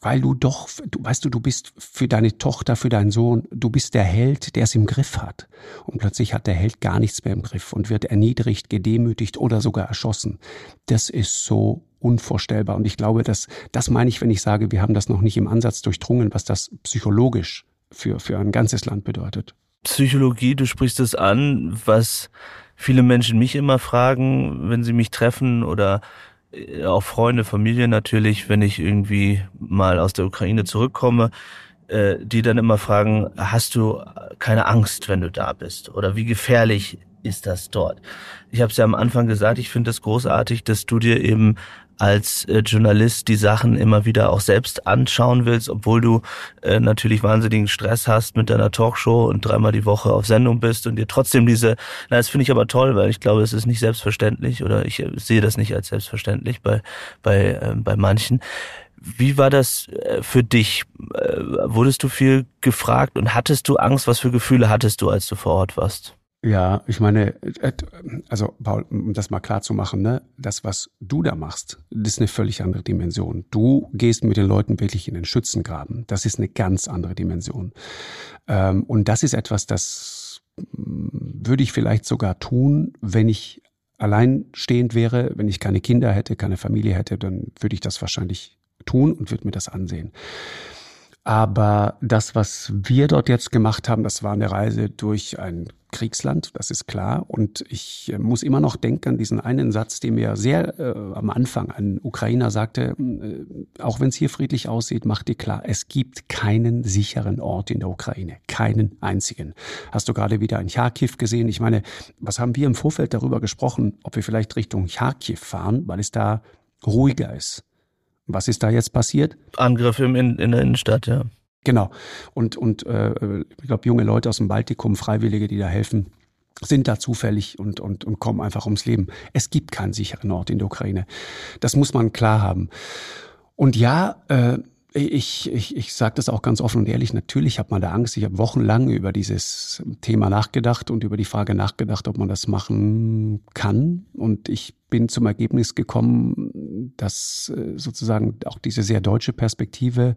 weil du doch, du weißt du, du bist für deine Tochter, für deinen Sohn, du bist der Held, der es im Griff hat. Und plötzlich hat der Held gar nichts mehr im Griff und wird erniedrigt, gedemütigt oder sogar erschossen. Das ist so unvorstellbar. Und ich glaube, dass, das meine ich, wenn ich sage, wir haben das noch nicht im Ansatz durchdrungen, was das psychologisch für, für ein ganzes Land bedeutet. Psychologie, du sprichst es an, was viele Menschen mich immer fragen, wenn sie mich treffen oder auch Freunde, Familie natürlich, wenn ich irgendwie mal aus der Ukraine zurückkomme, äh, die dann immer fragen, hast du keine Angst, wenn du da bist? Oder wie gefährlich ist das dort? Ich habe es ja am Anfang gesagt, ich finde es großartig, dass du dir eben als äh, Journalist die Sachen immer wieder auch selbst anschauen willst, obwohl du äh, natürlich wahnsinnigen Stress hast mit deiner Talkshow und dreimal die Woche auf Sendung bist und dir trotzdem diese, na, das finde ich aber toll, weil ich glaube, es ist nicht selbstverständlich oder ich äh, sehe das nicht als selbstverständlich bei, bei, äh, bei manchen. Wie war das äh, für dich? Äh, wurdest du viel gefragt und hattest du Angst? Was für Gefühle hattest du, als du vor Ort warst? Ja, ich meine, äh, also Paul, um das mal klar zu machen, ne, das, was du da machst, das ist eine völlig andere Dimension. Du gehst mit den Leuten wirklich in den Schützengraben. Das ist eine ganz andere Dimension. Ähm, und das ist etwas, das mm, würde ich vielleicht sogar tun, wenn ich alleinstehend wäre, wenn ich keine Kinder hätte, keine Familie hätte, dann würde ich das wahrscheinlich tun und würde mir das ansehen. Aber das, was wir dort jetzt gemacht haben, das war eine Reise durch ein Kriegsland, das ist klar. Und ich äh, muss immer noch denken an diesen einen Satz, den mir sehr äh, am Anfang ein Ukrainer sagte, äh, auch wenn es hier friedlich aussieht, macht dir klar, es gibt keinen sicheren Ort in der Ukraine. Keinen einzigen. Hast du gerade wieder ein Charkiw gesehen? Ich meine, was haben wir im Vorfeld darüber gesprochen, ob wir vielleicht Richtung Charkiw fahren, weil es da ruhiger ist? Was ist da jetzt passiert? Angriff im, in, in der Innenstadt, ja. Genau. Und, und äh, ich glaube, junge Leute aus dem Baltikum, Freiwillige, die da helfen, sind da zufällig und, und, und kommen einfach ums Leben. Es gibt keinen sicheren Ort in der Ukraine. Das muss man klar haben. Und ja, äh, ich, ich, ich sage das auch ganz offen und ehrlich, natürlich hat man da Angst. Ich habe wochenlang über dieses Thema nachgedacht und über die Frage nachgedacht, ob man das machen kann. Und ich bin zum Ergebnis gekommen, dass äh, sozusagen auch diese sehr deutsche Perspektive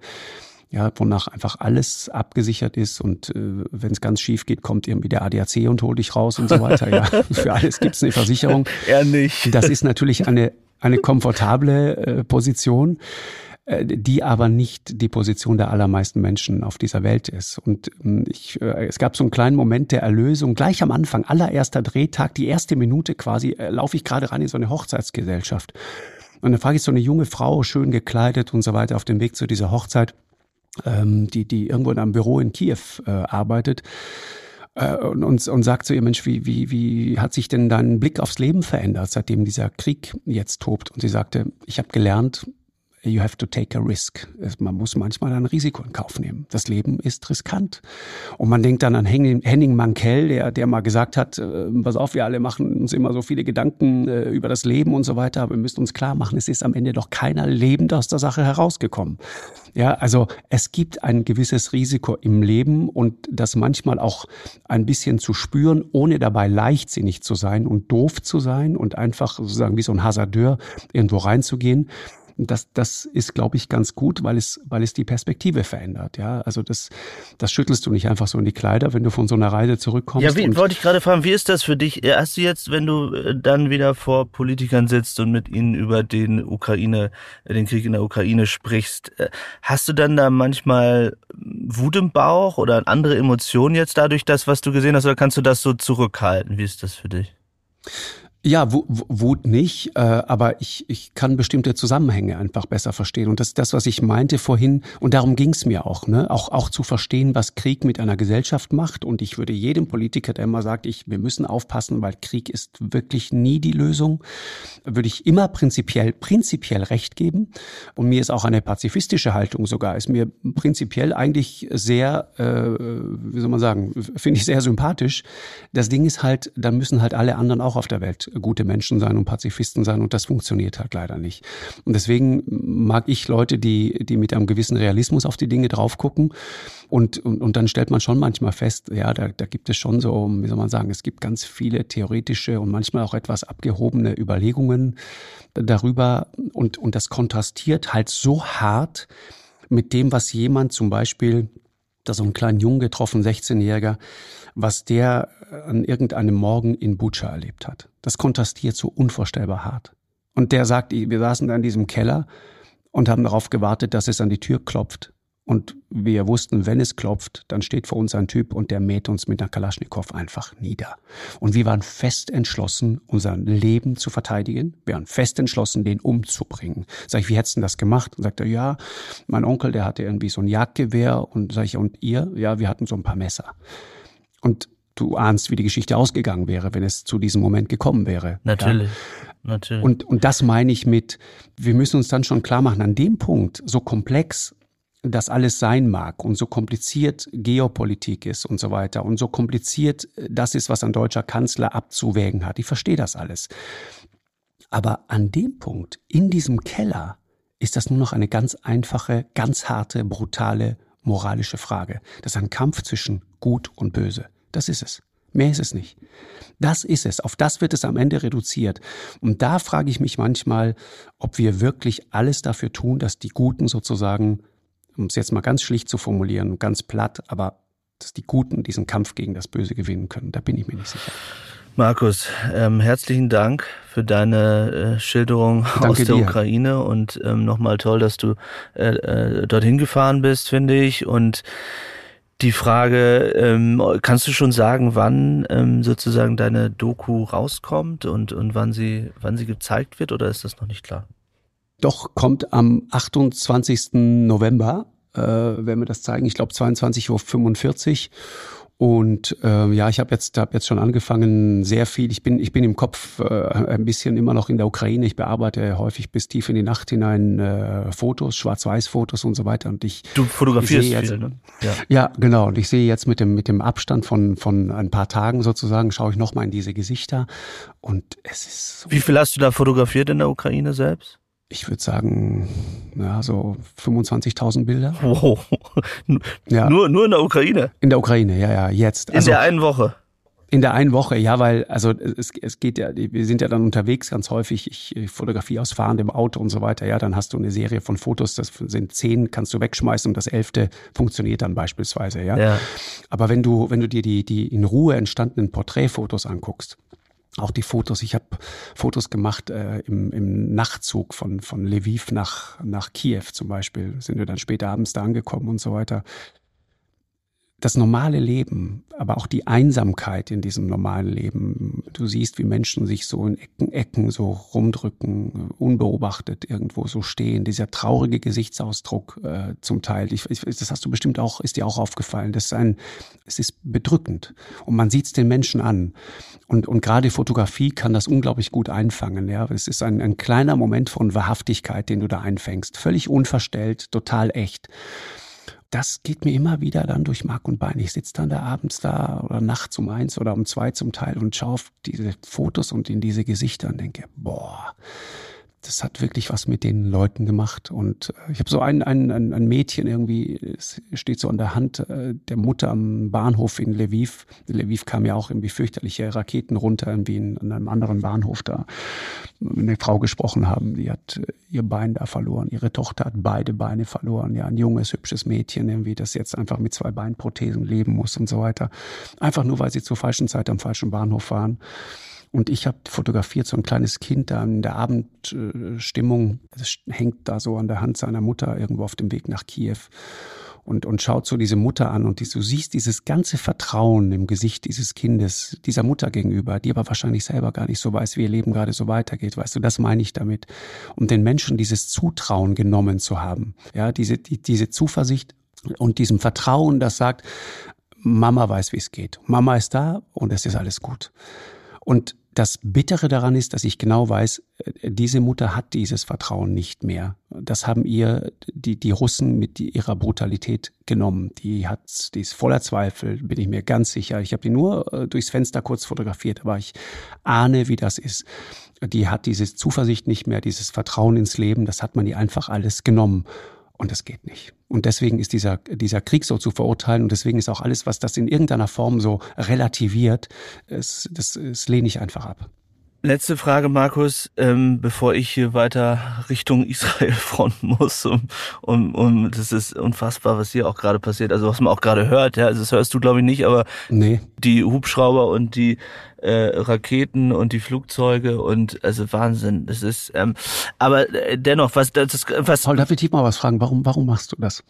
ja, wonach einfach alles abgesichert ist und äh, wenn es ganz schief geht, kommt irgendwie der ADAC und holt dich raus und so weiter. Ja, für alles gibt es eine Versicherung. Er nicht. Das ist natürlich eine eine komfortable äh, Position. Äh, die aber nicht die Position der allermeisten Menschen auf dieser Welt ist. Und ähm, ich, äh, es gab so einen kleinen Moment der Erlösung. Gleich am Anfang, allererster Drehtag, die erste Minute quasi, äh, laufe ich gerade rein in so eine Hochzeitsgesellschaft. Und dann frage ich so eine junge Frau, schön gekleidet und so weiter, auf dem Weg zu dieser Hochzeit, ähm, die, die irgendwo in einem Büro in Kiew äh, arbeitet. Und, und, und sagt zu ihr, Mensch, wie, wie, wie hat sich denn dein Blick aufs Leben verändert, seitdem dieser Krieg jetzt tobt? Und sie sagte, ich habe gelernt, you have to take a risk. Man muss manchmal ein Risiko in Kauf nehmen. Das Leben ist riskant. Und man denkt dann an Henning Mankell, der, der mal gesagt hat, äh, pass auf, wir alle machen uns immer so viele Gedanken äh, über das Leben und so weiter, aber wir müssen uns klar machen, es ist am Ende doch keiner lebend aus der Sache herausgekommen. Ja, also es gibt ein gewisses Risiko im Leben und das manchmal auch ein bisschen zu spüren, ohne dabei leichtsinnig zu sein und doof zu sein und einfach sozusagen wie so ein Hasardeur irgendwo reinzugehen das, das ist, glaube ich, ganz gut, weil es, weil es die Perspektive verändert. Ja, also das, das schüttelst du nicht einfach so in die Kleider, wenn du von so einer Reise zurückkommst. Ja, wie, wollte ich gerade fragen, wie ist das für dich? Hast du jetzt, wenn du äh, dann wieder vor Politikern sitzt und mit ihnen über den Ukraine, den Krieg in der Ukraine sprichst, äh, hast du dann da manchmal Wut im Bauch oder andere Emotionen jetzt dadurch, das, was du gesehen hast, oder kannst du das so zurückhalten? Wie ist das für dich? Ja, Wut nicht, äh, aber ich, ich kann bestimmte Zusammenhänge einfach besser verstehen. Und das ist das, was ich meinte vorhin. Und darum ging es mir auch, ne? Auch, auch zu verstehen, was Krieg mit einer Gesellschaft macht. Und ich würde jedem Politiker, der immer sagt, ich, wir müssen aufpassen, weil Krieg ist wirklich nie die Lösung, würde ich immer prinzipiell, prinzipiell recht geben. Und mir ist auch eine pazifistische Haltung sogar, ist mir prinzipiell eigentlich sehr, äh, wie soll man sagen, finde ich sehr sympathisch. Das Ding ist halt, dann müssen halt alle anderen auch auf der Welt gute Menschen sein und Pazifisten sein und das funktioniert halt leider nicht. Und deswegen mag ich Leute, die, die mit einem gewissen Realismus auf die Dinge drauf gucken und, und, und dann stellt man schon manchmal fest, ja, da, da gibt es schon so, wie soll man sagen, es gibt ganz viele theoretische und manchmal auch etwas abgehobene Überlegungen darüber und, und das kontrastiert halt so hart mit dem, was jemand zum Beispiel da so einen kleinen Jungen getroffen, 16-Jähriger, was der an irgendeinem Morgen in Bucha erlebt hat. Das kontrastiert so unvorstellbar hart. Und der sagt, wir saßen da in diesem Keller und haben darauf gewartet, dass es an die Tür klopft. Und wir wussten, wenn es klopft, dann steht vor uns ein Typ und der mäht uns mit einer Kalaschnikow einfach nieder. Und wir waren fest entschlossen, unser Leben zu verteidigen. Wir waren fest entschlossen, den umzubringen. Sag ich, wie hättest du das gemacht? Und sagt er, ja, mein Onkel, der hatte irgendwie so ein Jagdgewehr. Und sag ich, und ihr? Ja, wir hatten so ein paar Messer. Und du ahnst, wie die Geschichte ausgegangen wäre, wenn es zu diesem Moment gekommen wäre. Natürlich. Ja? Natürlich. Und, und das meine ich mit, wir müssen uns dann schon klar machen, an dem Punkt, so komplex das alles sein mag und so kompliziert Geopolitik ist und so weiter und so kompliziert das ist, was ein deutscher Kanzler abzuwägen hat. Ich verstehe das alles. Aber an dem Punkt, in diesem Keller, ist das nur noch eine ganz einfache, ganz harte, brutale moralische Frage. Das ist ein Kampf zwischen Gut und Böse. Das ist es. Mehr ist es nicht. Das ist es. Auf das wird es am Ende reduziert. Und da frage ich mich manchmal, ob wir wirklich alles dafür tun, dass die Guten sozusagen, um es jetzt mal ganz schlicht zu formulieren, ganz platt, aber dass die Guten diesen Kampf gegen das Böse gewinnen können. Da bin ich mir nicht sicher. Markus, ähm, herzlichen Dank für deine äh, Schilderung Danke aus der dir. Ukraine und ähm, nochmal toll, dass du äh, äh, dorthin gefahren bist, finde ich. Und die Frage, ähm, kannst du schon sagen, wann ähm, sozusagen deine Doku rauskommt und, und wann sie, wann sie gezeigt wird oder ist das noch nicht klar? Doch, kommt am 28. November, äh, werden wir das zeigen, ich glaube 22.45 Uhr. Und äh, ja, ich habe jetzt hab jetzt schon angefangen, sehr viel. Ich bin ich bin im Kopf äh, ein bisschen immer noch in der Ukraine. Ich bearbeite häufig bis tief in die Nacht hinein äh, Fotos, Schwarz-Weiß-Fotos und so weiter. Und ich du fotografierst ich jetzt, viel, ne? Ja. ja, genau. Und ich sehe jetzt mit dem mit dem Abstand von von ein paar Tagen sozusagen schaue ich noch mal in diese Gesichter. Und es ist so Wie viel hast du da fotografiert in der Ukraine selbst? Ich würde sagen, ja, so 25.000 Bilder. Wow. Ja. Nur, nur in der Ukraine? In der Ukraine, ja, ja, jetzt. In also, der einen Woche? In der einen Woche, ja, weil, also es, es geht ja, wir sind ja dann unterwegs ganz häufig, ich, ich fotografiere aus fahrendem Auto und so weiter, ja, dann hast du eine Serie von Fotos, das sind zehn, kannst du wegschmeißen und das elfte funktioniert dann beispielsweise, ja. ja. Aber wenn du, wenn du dir die, die in Ruhe entstandenen Porträtfotos anguckst, auch die Fotos, ich habe Fotos gemacht äh, im, im Nachtzug von, von Lviv nach, nach Kiew zum Beispiel, sind wir dann später abends da angekommen und so weiter das normale Leben, aber auch die Einsamkeit in diesem normalen Leben. Du siehst, wie Menschen sich so in Ecken, Ecken so rumdrücken, unbeobachtet irgendwo so stehen. Dieser traurige Gesichtsausdruck äh, zum Teil. Ich, ich, das hast du bestimmt auch, ist dir auch aufgefallen. Das ist ein, es ist bedrückend und man sieht es den Menschen an. Und, und gerade Fotografie kann das unglaublich gut einfangen. Ja, es ist ein, ein kleiner Moment von Wahrhaftigkeit, den du da einfängst. Völlig unverstellt, total echt das geht mir immer wieder dann durch Mark und Bein. Ich sitze dann da abends da oder nachts um eins oder um zwei zum Teil und schaue auf diese Fotos und in diese Gesichter und denke, boah, das hat wirklich was mit den Leuten gemacht. Und äh, ich habe so ein, ein, ein Mädchen irgendwie, es steht so an der Hand äh, der Mutter am Bahnhof in Lviv. In Lviv kam ja auch irgendwie fürchterliche Raketen runter, irgendwie in, an einem anderen Bahnhof da. Eine Frau gesprochen haben, die hat äh, ihr Bein da verloren. Ihre Tochter hat beide Beine verloren. Ja, ein junges, hübsches Mädchen irgendwie, das jetzt einfach mit zwei Beinprothesen leben muss und so weiter. Einfach nur, weil sie zur falschen Zeit am falschen Bahnhof waren. Und ich habe fotografiert so ein kleines Kind da in der Abendstimmung. Es hängt da so an der Hand seiner Mutter irgendwo auf dem Weg nach Kiew. und, und schaut so diese Mutter an und die, du siehst dieses ganze Vertrauen im Gesicht dieses Kindes, dieser Mutter gegenüber, die aber wahrscheinlich selber gar nicht so weiß, wie ihr Leben gerade so weitergeht. Weißt du, das meine ich damit. Um den Menschen dieses Zutrauen genommen zu haben. Ja, diese, die, diese Zuversicht und diesem Vertrauen, das sagt, Mama weiß, wie es geht. Mama ist da und es ist alles gut. Und das Bittere daran ist, dass ich genau weiß, äh, diese Mutter hat dieses Vertrauen nicht mehr. Das haben ihr die, die Russen mit ihrer Brutalität genommen. Die hat, die ist voller Zweifel, bin ich mir ganz sicher. Ich habe die nur äh, durchs Fenster kurz fotografiert, aber ich ahne, wie das ist. Die hat diese Zuversicht nicht mehr, dieses Vertrauen ins Leben. Das hat man ihr einfach alles genommen. Und das geht nicht. Und deswegen ist dieser, dieser Krieg so zu verurteilen und deswegen ist auch alles, was das in irgendeiner Form so relativiert, es, das, das lehne ich einfach ab. Letzte Frage, Markus, ähm, bevor ich hier weiter Richtung Israel fronten muss. Um, um, um, das ist unfassbar, was hier auch gerade passiert. Also was man auch gerade hört, ja, also das hörst du glaube ich nicht, aber nee. die Hubschrauber und die äh, Raketen und die Flugzeuge und also Wahnsinn. Das ist, ähm, aber äh, dennoch, was das was. Paul, darf ich dich mal was fragen? Warum, warum machst du das?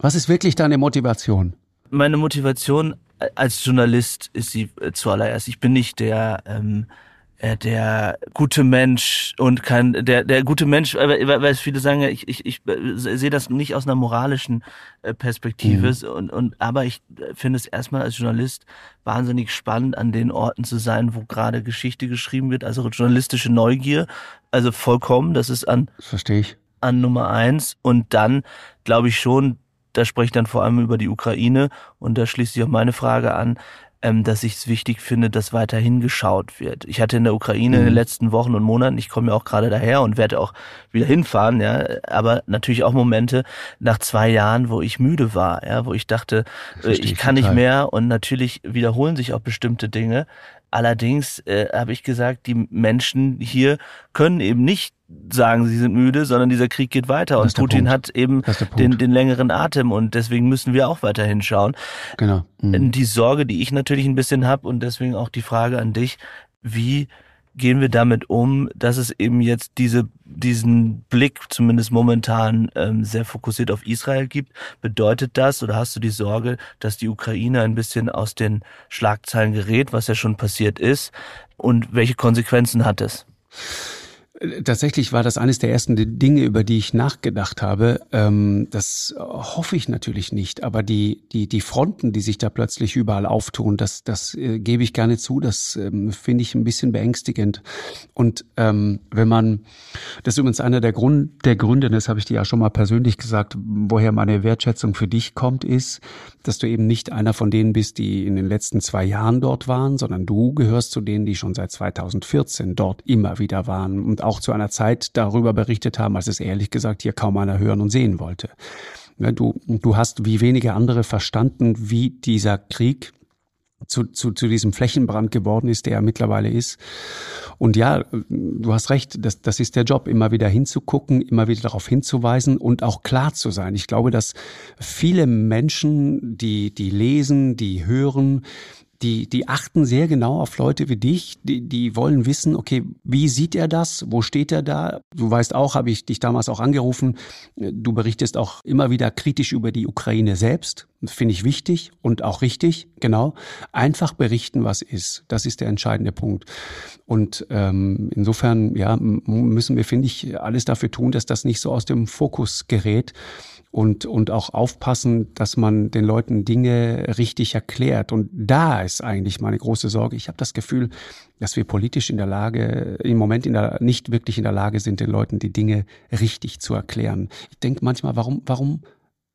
Was ist wirklich deine Motivation? Meine Motivation als Journalist ist sie äh, zuallererst. Ich bin nicht der ähm, äh, der gute Mensch und kein der der gute Mensch, weil, weil viele sagen ja, ich ich ich äh, sehe das nicht aus einer moralischen äh, Perspektive mhm. und und aber ich finde es erstmal als Journalist wahnsinnig spannend an den Orten zu sein, wo gerade Geschichte geschrieben wird, also journalistische Neugier, also vollkommen, das ist an verstehe ich an Nummer eins und dann glaube ich schon da spreche ich dann vor allem über die Ukraine und da schließt sich auch meine Frage an, ähm, dass ich es wichtig finde, dass weiterhin geschaut wird. Ich hatte in der Ukraine mhm. in den mhm. letzten Wochen und Monaten, ich komme ja auch gerade daher und werde auch wieder hinfahren, ja, aber natürlich auch Momente nach zwei Jahren, wo ich müde war, ja, wo ich dachte, äh, ich, ich kann total. nicht mehr und natürlich wiederholen sich auch bestimmte Dinge. Allerdings äh, habe ich gesagt, die Menschen hier können eben nicht sagen, sie sind müde, sondern dieser Krieg geht weiter und Putin Punkt. hat eben den, den längeren Atem und deswegen müssen wir auch weiter hinschauen. Genau. Mhm. Die Sorge, die ich natürlich ein bisschen habe und deswegen auch die Frage an dich, wie gehen wir damit um, dass es eben jetzt diese, diesen Blick zumindest momentan ähm, sehr fokussiert auf Israel gibt? Bedeutet das oder hast du die Sorge, dass die Ukraine ein bisschen aus den Schlagzeilen gerät, was ja schon passiert ist? Und welche Konsequenzen hat es? Tatsächlich war das eines der ersten Dinge, über die ich nachgedacht habe. Ähm, das hoffe ich natürlich nicht, aber die, die, die Fronten, die sich da plötzlich überall auftun, das, das äh, gebe ich gerne zu, das ähm, finde ich ein bisschen beängstigend. Und ähm, wenn man, das ist übrigens einer der, Grund, der Gründe, das habe ich dir ja schon mal persönlich gesagt, woher meine Wertschätzung für dich kommt, ist, dass du eben nicht einer von denen bist, die in den letzten zwei Jahren dort waren, sondern du gehörst zu denen, die schon seit 2014 dort immer wieder waren und auch zu einer Zeit darüber berichtet haben, als es ehrlich gesagt hier kaum einer hören und sehen wollte. Ne, du, du hast wie wenige andere verstanden, wie dieser Krieg zu, zu, zu diesem Flächenbrand geworden ist, der er mittlerweile ist. Und ja, du hast recht, das, das ist der Job, immer wieder hinzugucken, immer wieder darauf hinzuweisen und auch klar zu sein. Ich glaube, dass viele Menschen, die, die lesen, die hören, die, die achten sehr genau auf Leute wie dich, die, die wollen wissen, okay, wie sieht er das? Wo steht er da? Du weißt auch, habe ich dich damals auch angerufen, du berichtest auch immer wieder kritisch über die Ukraine selbst. Finde ich wichtig und auch richtig, genau. Einfach berichten, was ist. Das ist der entscheidende Punkt. Und ähm, insofern, ja, müssen wir, finde ich, alles dafür tun, dass das nicht so aus dem Fokus gerät und, und auch aufpassen, dass man den Leuten Dinge richtig erklärt. Und da ist eigentlich meine große Sorge. Ich habe das Gefühl, dass wir politisch in der Lage, im Moment in der, nicht wirklich in der Lage sind, den Leuten die Dinge richtig zu erklären. Ich denke manchmal, warum, warum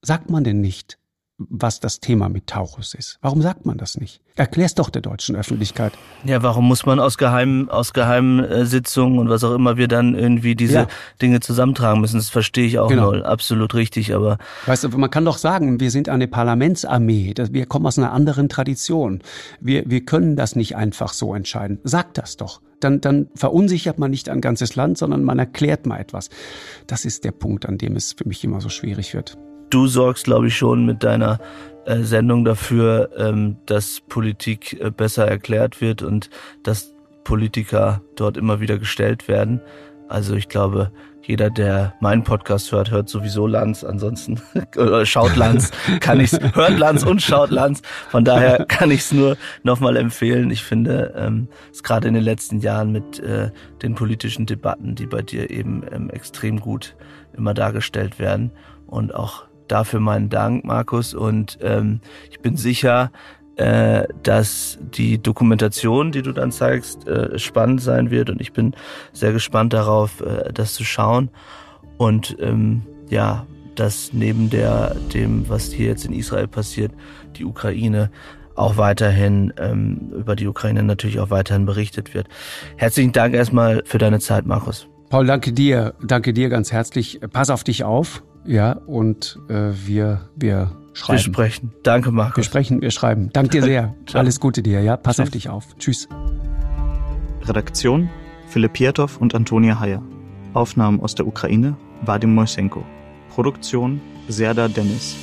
sagt man denn nicht? Was das Thema mit Taurus ist. Warum sagt man das nicht? Erklär's doch der deutschen Öffentlichkeit. Ja, warum muss man aus geheimen, aus geheimen Sitzungen und was auch immer wir dann irgendwie diese ja. Dinge zusammentragen müssen? Das verstehe ich auch genau. null. Absolut richtig, aber. Weißt du, man kann doch sagen, wir sind eine Parlamentsarmee. Wir kommen aus einer anderen Tradition. Wir, wir können das nicht einfach so entscheiden. Sag das doch dann, dann verunsichert man nicht ein ganzes Land, sondern man erklärt mal etwas. Das ist der Punkt, an dem es für mich immer so schwierig wird du sorgst, glaube ich, schon mit deiner äh, Sendung dafür, ähm, dass Politik äh, besser erklärt wird und dass Politiker dort immer wieder gestellt werden. Also ich glaube, jeder, der meinen Podcast hört, hört sowieso Lanz. Ansonsten oder schaut Lanz, kann ich's hört Lanz und schaut Lanz. Von daher kann ich es nur nochmal empfehlen. Ich finde, ähm, es gerade in den letzten Jahren mit äh, den politischen Debatten, die bei dir eben ähm, extrem gut immer dargestellt werden und auch dafür meinen Dank, Markus. Und ähm, ich bin sicher, äh, dass die Dokumentation, die du dann zeigst, äh, spannend sein wird. Und ich bin sehr gespannt darauf, äh, das zu schauen. Und ähm, ja, dass neben der, dem, was hier jetzt in Israel passiert, die Ukraine auch weiterhin ähm, über die Ukraine natürlich auch weiterhin berichtet wird. Herzlichen Dank erstmal für deine Zeit, Markus. Paul, danke dir, danke dir ganz herzlich. Pass auf dich auf, ja, und äh, wir, wir schreiben. Wir sprechen. Danke, Markus. Wir sprechen, wir schreiben. Danke dir sehr. Alles Gute dir, ja. Pass Tschüss. auf dich auf. Tschüss. Redaktion Philipp Pietow und Antonia Heyer. Aufnahmen aus der Ukraine Vadim Moisenko. Produktion Serda Dennis.